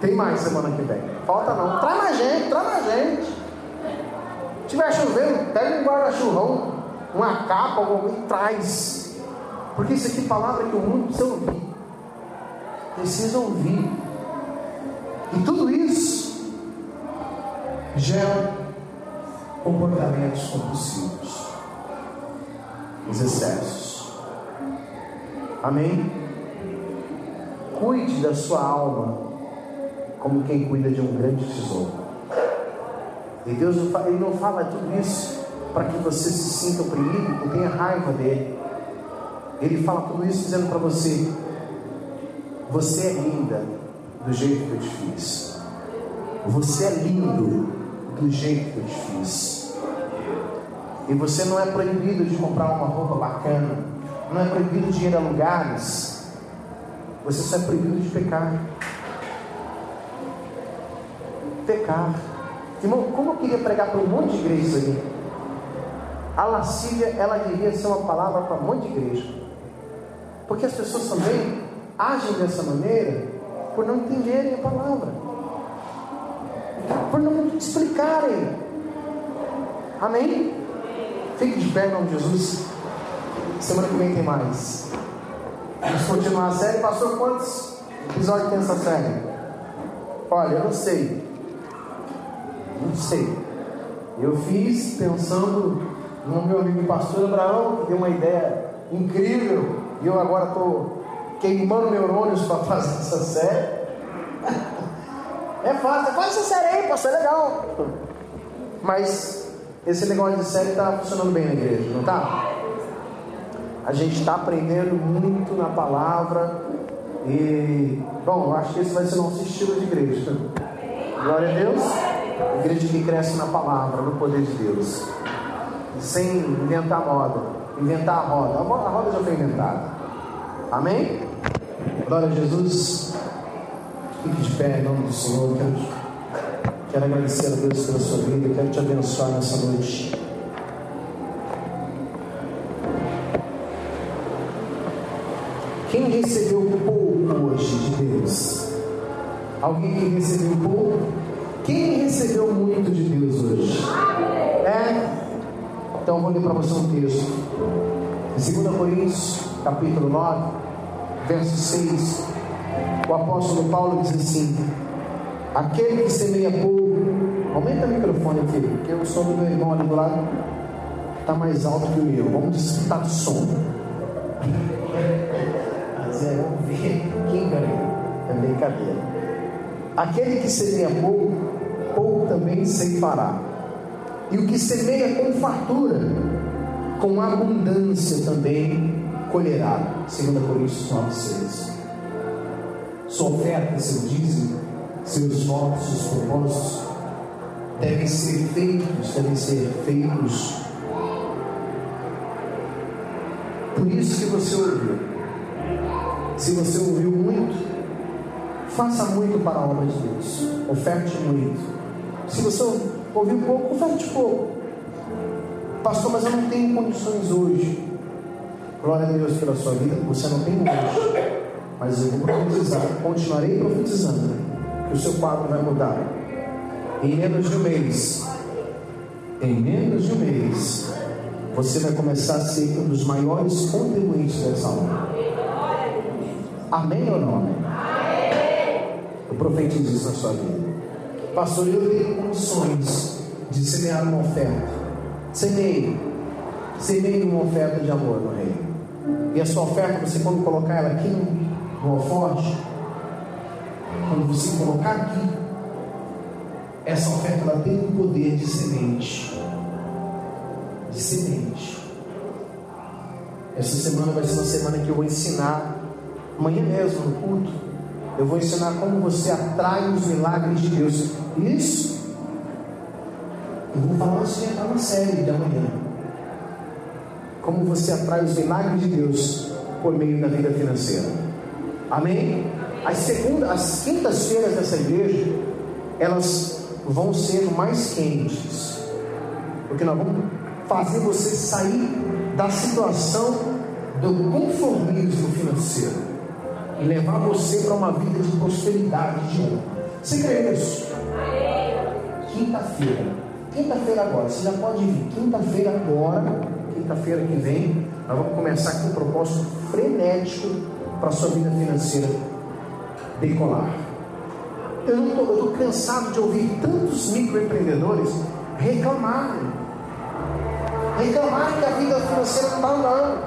Tem mais semana que vem. Falta não. Traz mais gente, traz mais gente. Se tiver chovendo, pega um guarda-chuvão, uma capa, alguma coisa, traz. Porque isso aqui é palavra que o mundo precisa ouvir. Precisa ouvir. E tudo isso gera comportamentos compulsivos. Os excessos. Amém? Cuide da sua alma como quem cuida de um grande tesouro. E Deus ele não fala tudo isso para que você se sinta oprimido e tenha raiva dele. Ele fala tudo isso dizendo para você: você é linda do jeito que eu te fiz. Você é lindo do jeito que eu te fiz. E você não é proibido de comprar uma roupa bacana não é proibido de ir a lugares, você só é proibido de pecar. Pecar. Irmão, como eu queria pregar para um monte de igrejas ali? A lascívia, ela devia ser uma palavra para um monte de igreja. Porque as pessoas também agem dessa maneira por não entenderem a palavra. Por não explicarem. Amém? Fique de pé em nome de Jesus. Semana que vem tem mais. Vamos continuar a série. Passou quantos episódios tem essa série? Olha, eu não sei. Não sei. Eu fiz pensando no meu amigo pastor Abraão, que deu uma ideia incrível. E eu agora estou queimando neurônios para fazer essa série. É fácil, faz essa série aí, pastor, é legal. Mas Esse negócio de série está funcionando bem na igreja, não está? A gente está aprendendo muito na palavra e, bom, eu acho que esse vai ser nosso estilo de igreja. Glória a Deus. Igreja que cresce na palavra, no poder de Deus. Sem inventar moda. Inventar a roda. A roda já foi inventada. Amém? Glória a Jesus. Fique de pé em nome do Senhor. Quero, quero agradecer a Deus pela sua vida. Quero te abençoar nessa noite. Quem recebeu pouco hoje de Deus? Alguém que recebeu pouco? Quem recebeu muito de Deus hoje? É? Então vou ler para você um texto. Em 2 Coríntios, capítulo 9, verso 6, o apóstolo Paulo diz assim: Aquele que semeia pouco, aumenta o microfone aqui, porque o som do meu irmão ali do lado está mais alto que o meu. Vamos disputar o som. Mas é, vamos ver quem ganha. É brincadeira. Aquele que semeia pouco, pouco também ceifará. E o que semeia com fartura, com abundância também colherá. 2 Coríntios 9, 6. Sua oferta, seu dízimo, seus votos, seus propósitos devem ser feitos, devem ser feitos. Por isso que você ouviu. Se você ouviu muito, Faça muito para a obra de Deus. Oferte muito. Se você ouviu pouco, oferte pouco. Pastor, mas eu não tenho condições hoje. Glória a Deus pela sua vida, você não tem hoje. Mas eu vou profetizar, continuarei profetizando, que o seu quadro vai mudar. Em menos de um mês, em menos de um mês, você vai começar a ser um dos maiores contribuintes dessa obra. Amém ou não? Amém? Eu profetizo isso na sua vida. Pastor, eu tenho condições de semear uma oferta. Semeie. Semeie uma oferta de amor no reino. E a sua oferta, você quando colocar ela aqui no, alforje, quando você colocar aqui, essa oferta ela tem um poder de semente. De semente. Essa semana vai ser uma semana que eu vou ensinar, amanhã mesmo no culto, eu vou ensinar como você atrai os milagres de Deus. Isso. Eu vou falar antes de entrar na série de amanhã. Como você atrai os milagres de Deus por meio da vida financeira. Amém? As segundas, as quintas-feiras dessa igreja, elas vão ser mais quentes. Porque nós vamos fazer você sair da situação do conformismo financeiro e levar você para uma vida de prosperidade de honra. Você crê nisso? Quinta-feira. Quinta-feira agora. Você já pode vir. Quinta-feira agora. Quinta-feira que vem. Nós vamos começar com um propósito frenético para a sua vida financeira decolar. Eu estou cansado de ouvir tantos microempreendedores reclamarem. Reclamarem que a vida financeira não está andando.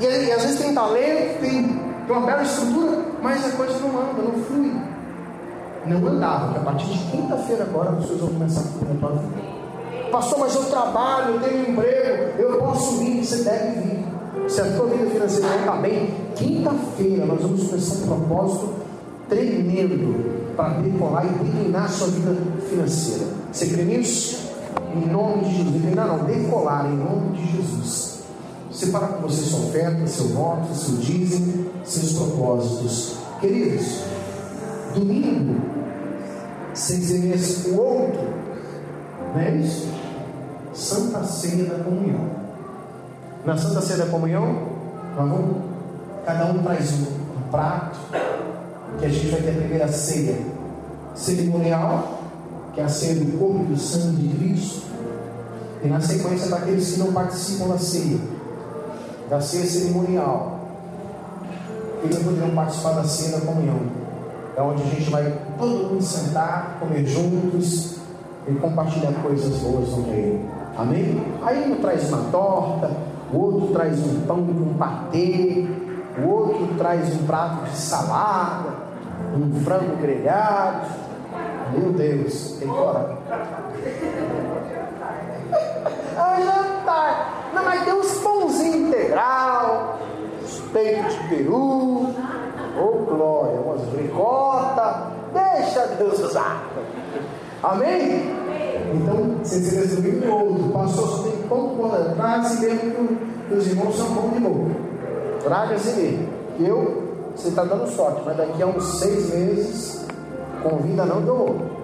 E, e às vezes tem talento, tem tem uma bela estrutura, mas a coisa não anda, não flui. Não andava, porque a partir de quinta-feira agora vocês vão começar na tua vida. Pastor, mas eu trabalho, eu tenho um emprego, eu posso vir, você deve vir. Se a tua vida financeira não está bem, quinta-feira nós vamos começar um propósito tremendo para decolar e declinar a sua vida financeira. Você crê nisso? Em nome de Jesus. Declinar não, decolar em nome de Jesus. Separa com você sua oferta, seu voto, seu dízimo, seus propósitos. Queridos, domingo, sem ser esse o outro, não é isso? Santa Ceia da Comunhão. Na Santa Ceia da Comunhão, vamos, cada um traz um, um prato, que a gente vai ter a primeira ceia cerimonial, que é a ceia do corpo e do sangue de Cristo. E na sequência, para aqueles que não participam da ceia, da ceia cerimonial. Eles poderão participar da ceia da comunhão. É onde a gente vai todo mundo sentar, comer juntos e compartilhar coisas boas no reino. Amém? Aí um traz uma torta, o outro traz um pão com patê, o outro traz um prato de salada, um frango grelhado. Meu Deus, tem hora. [laughs] Ah, jantar. Tá. Não, mas tem uns pãozinhos integral, uns peitos de peru, ou oh, glória, umas ricotas. Deixa Deus usar. Amém? Então, você se resumiu em outro. Pastor, só tem pão por Traga-se mesmo que os irmãos são pão de boca. Traga-se mesmo. Eu, você está dando sorte, mas daqui a uns seis meses, convida não que eu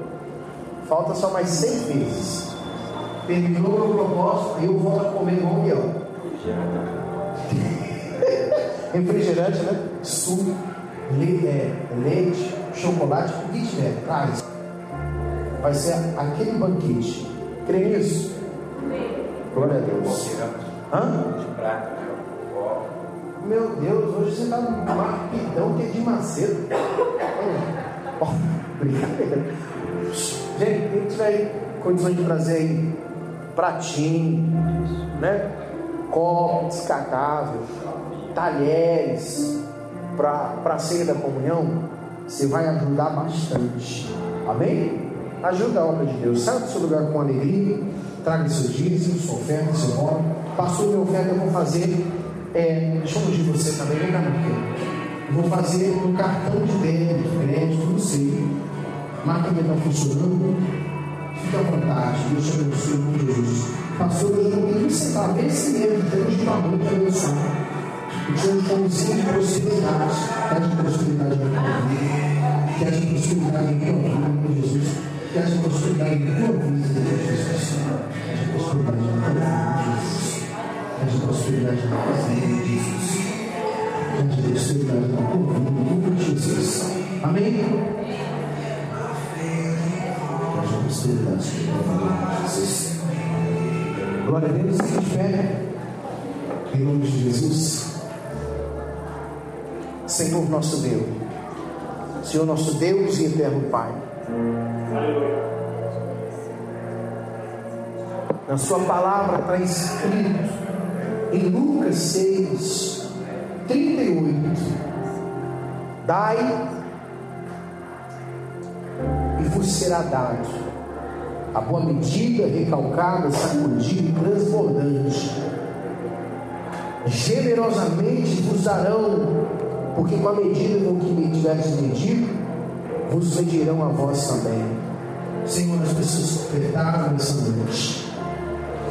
Falta só mais seis meses. Terminou o propósito, aí eu volto a comer igual leão. [laughs] Refrigerante, né? Suco, é, leite, chocolate, o que tiver, traz. Vai ser aquele banquete. Crê nisso? Glória a Deus. Hã? De prata, né? Meu Deus, hoje você está no marquidão que é de Macedo. Oh, brincadeira. Gente, quem tiver condições de trazer aí pratinho, né? Copo descartável, talheres para a ceia da comunhão, você vai ajudar bastante. Amém? Ajuda a obra de Deus. Sai do seu lugar com alegria, traga seus dízimos, sua oferta, seu nome. Passou minha oferta, eu vou fazer. É, deixa eu ungir você também, vem cá, meu Vou fazer no cartão de débito, crédito, não sei. Máquina está funcionando. Fique à vontade, Deus te abençoe em Jesus. Pastor, eu não tenho que sentar, esse mesmo, temos de amor para abençoar. E temos condição de prosperidade, que haja prosperidade na tua vida, que haja prosperidade na tua vida, Jesus. Que haja prosperidade tua vida, Jesus. Que haja prosperidade na tua vida, Jesus. Que haja prosperidade na tua vida, Jesus. Que haja prosperidade na vida, em nome de Jesus. Amém? Jesus. Glória a Deus, se fé. Em nome de Jesus. Senhor nosso Deus. Senhor nosso Deus e eterno Pai. Na sua palavra está escrito em Lucas 6, 38. Dai e vos será dado a boa medida, recalcada, sacudida e transbordante. Generosamente vos darão, porque com a medida com que me tiveres medido, vos medirão a vós também. Senhor, as pessoas ofertaram nessa noite.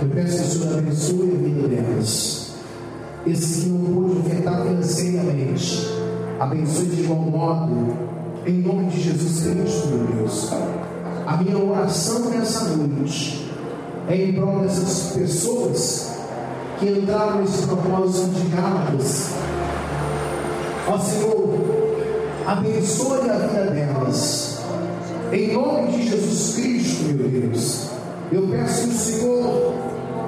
Eu peço que o Senhor abençoe a vida delas. Esse que não pôde ofertar financeiramente, abençoe de igual modo, em nome de Jesus Cristo, meu Deus a minha oração nessa noite é em prol dessas pessoas que entraram nesse propósito de Gálatas. Ó Senhor, abençoe a vida delas. Em nome de Jesus Cristo, meu Deus. Eu peço que o Senhor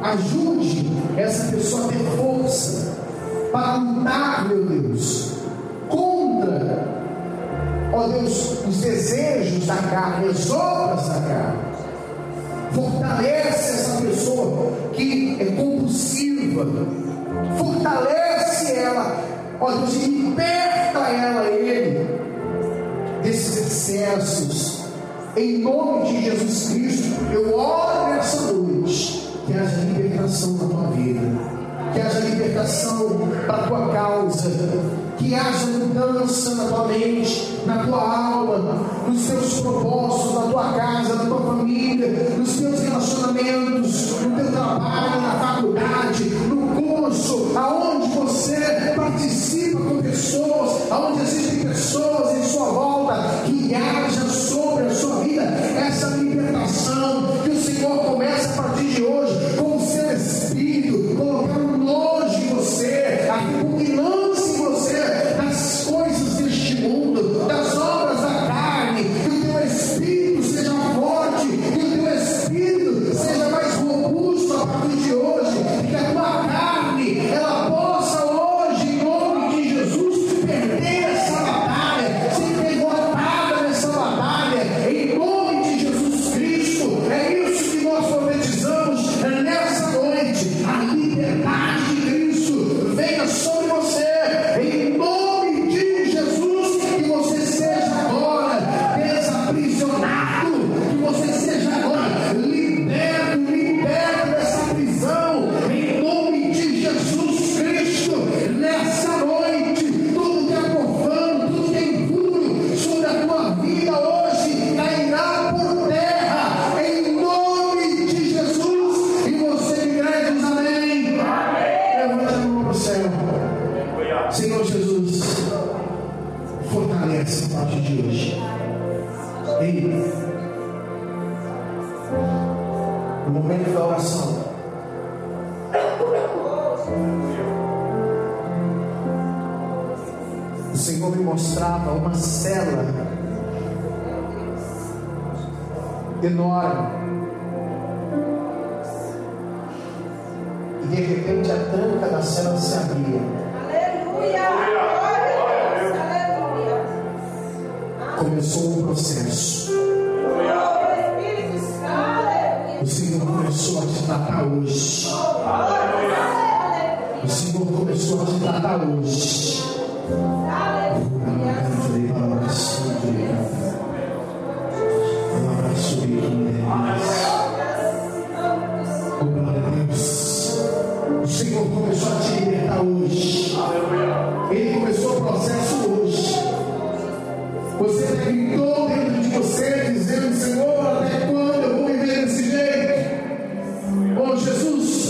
ajude essa pessoa a ter força para lutar, meu Deus, contra ó Deus, os desejos da carne, as obras da carne. Fortalece essa pessoa que é compulsiva. Fortalece ela, ó Deus, liberta ela, ele, desses excessos. Em nome de Jesus Cristo, eu oro nessa noite que haja libertação na tua vida, que haja libertação para tua causa que haja mudança na tua mente, na tua alma, nos teus propósitos, na tua casa, na tua família, nos teus relacionamentos, no teu trabalho, na faculdade, no aonde você participa com pessoas, aonde existem pessoas em sua volta, que haja sobre a sua vida essa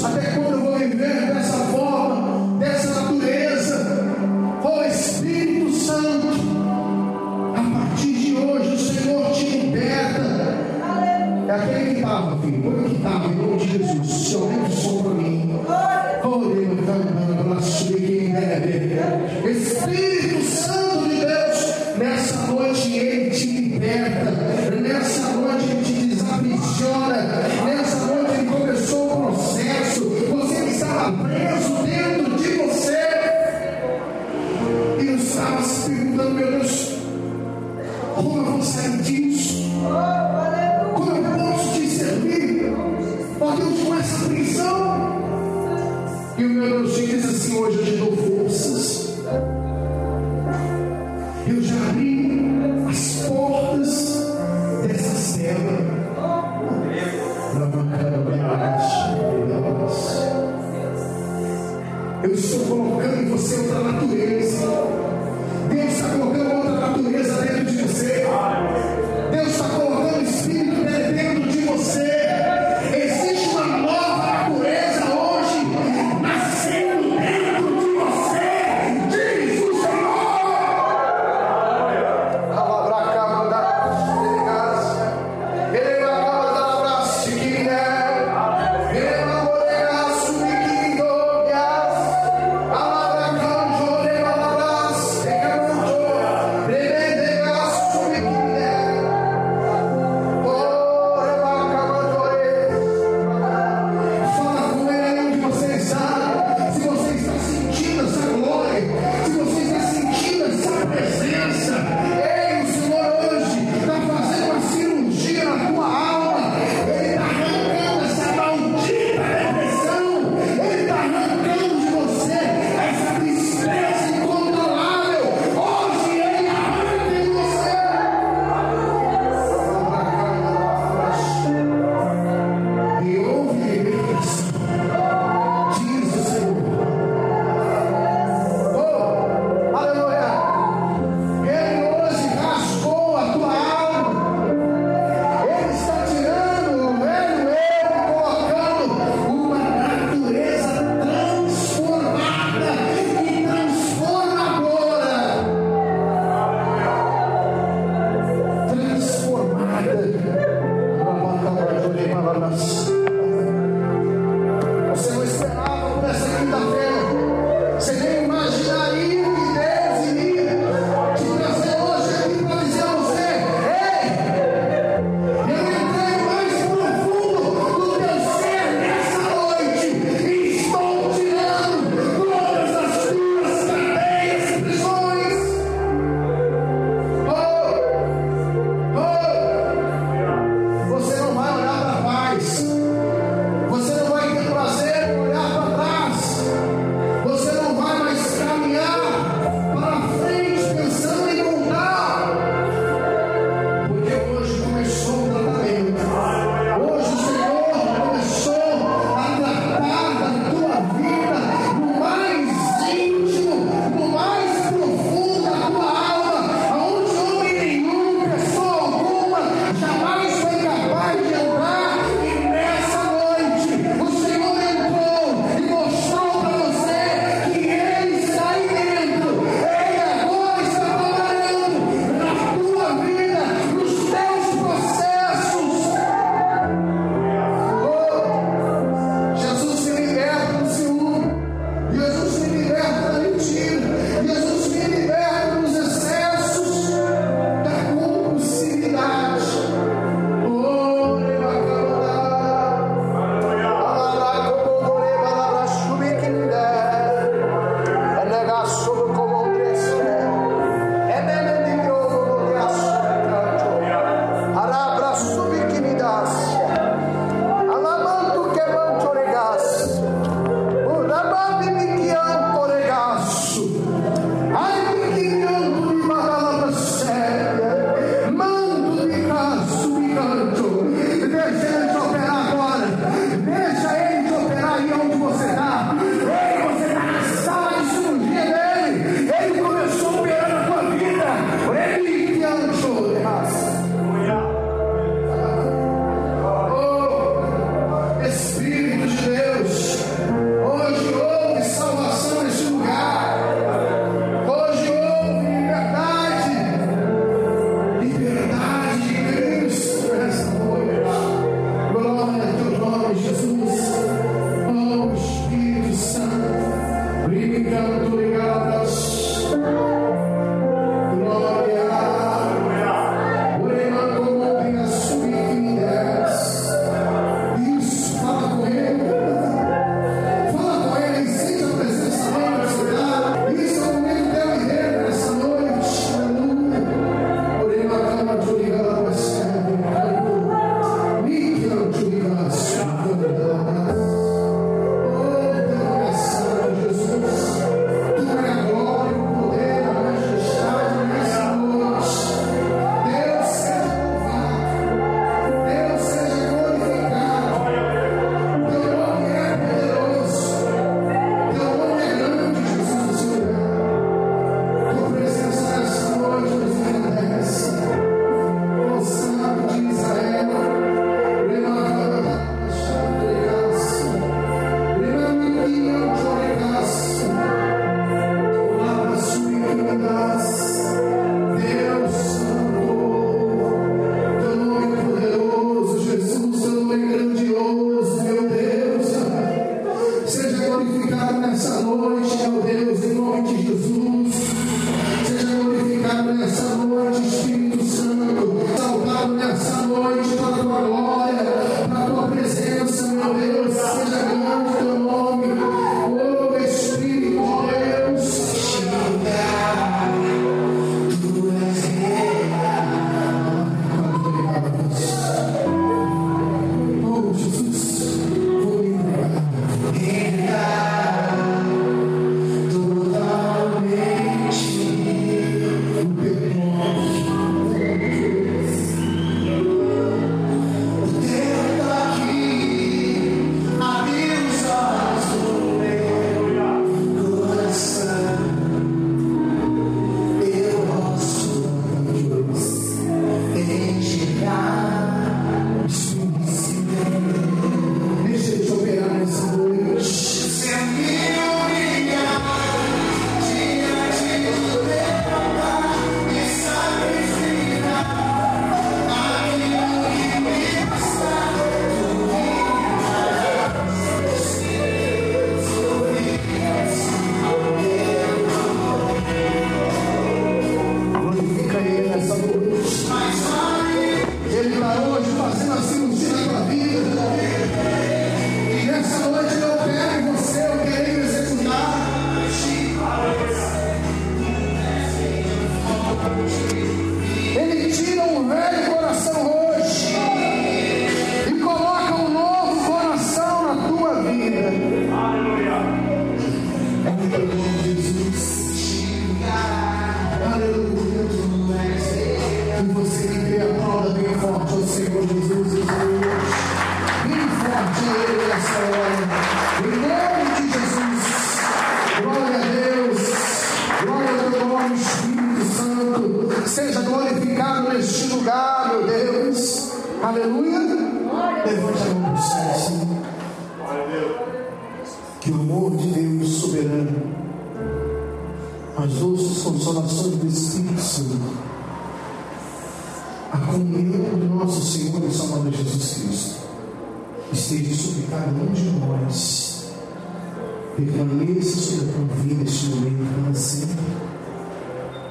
Até quando eu vou viver dessa forma, dessa natureza? Ó oh, Espírito Santo, a partir de hoje o Senhor te liberta. É aquele que estava, filho, o que estava?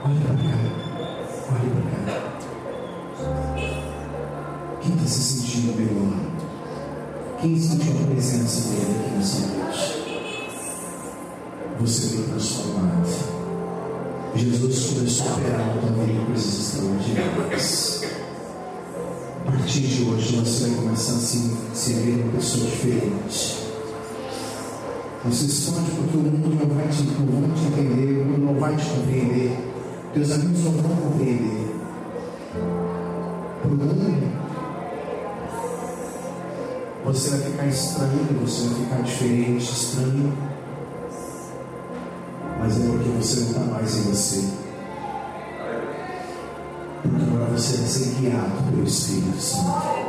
Olhe para cá. Olhe para cá. Quem está se sentindo melhor? Quem sentiu a presença dele aqui nessa noite? Você foi transformado. Jesus começou a operar na tua vida coisas extraordinárias. A partir de hoje você vai começar a se, se ver uma pessoa diferente. Você esconde porque o mundo não vai te, não vai te entender, o mundo não vai te compreender. Deus abençoou não vão dele. Né? Por ano, você vai ficar estranho, você vai ficar diferente, estranho. Mas é porque você não está mais em você. Porque agora você vai ser guiado pelo Espírito Santo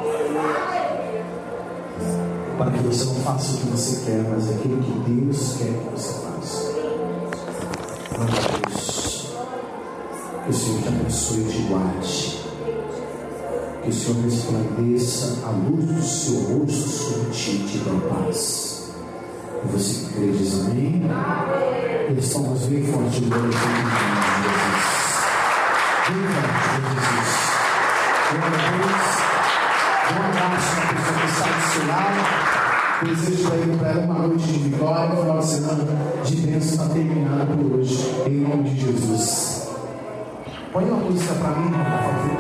para que você não faça o que você quer, mas aquilo que Deus quer que você faça. Que o Senhor te abençoe e te guarde. Que o Senhor resplandeça a luz do seu rosto sobre ti e te dê paz. E você que crê diz amém. Estamos bem forte no nome Jesus. Viva Jesus. Glória a Deus. Um abraço para a pessoa que está do seu lado. Desejo para ela uma noite de vitória, um final de semana de bênção está por hoje. Em nome de Jesus. Põe uma música para mim, por favor.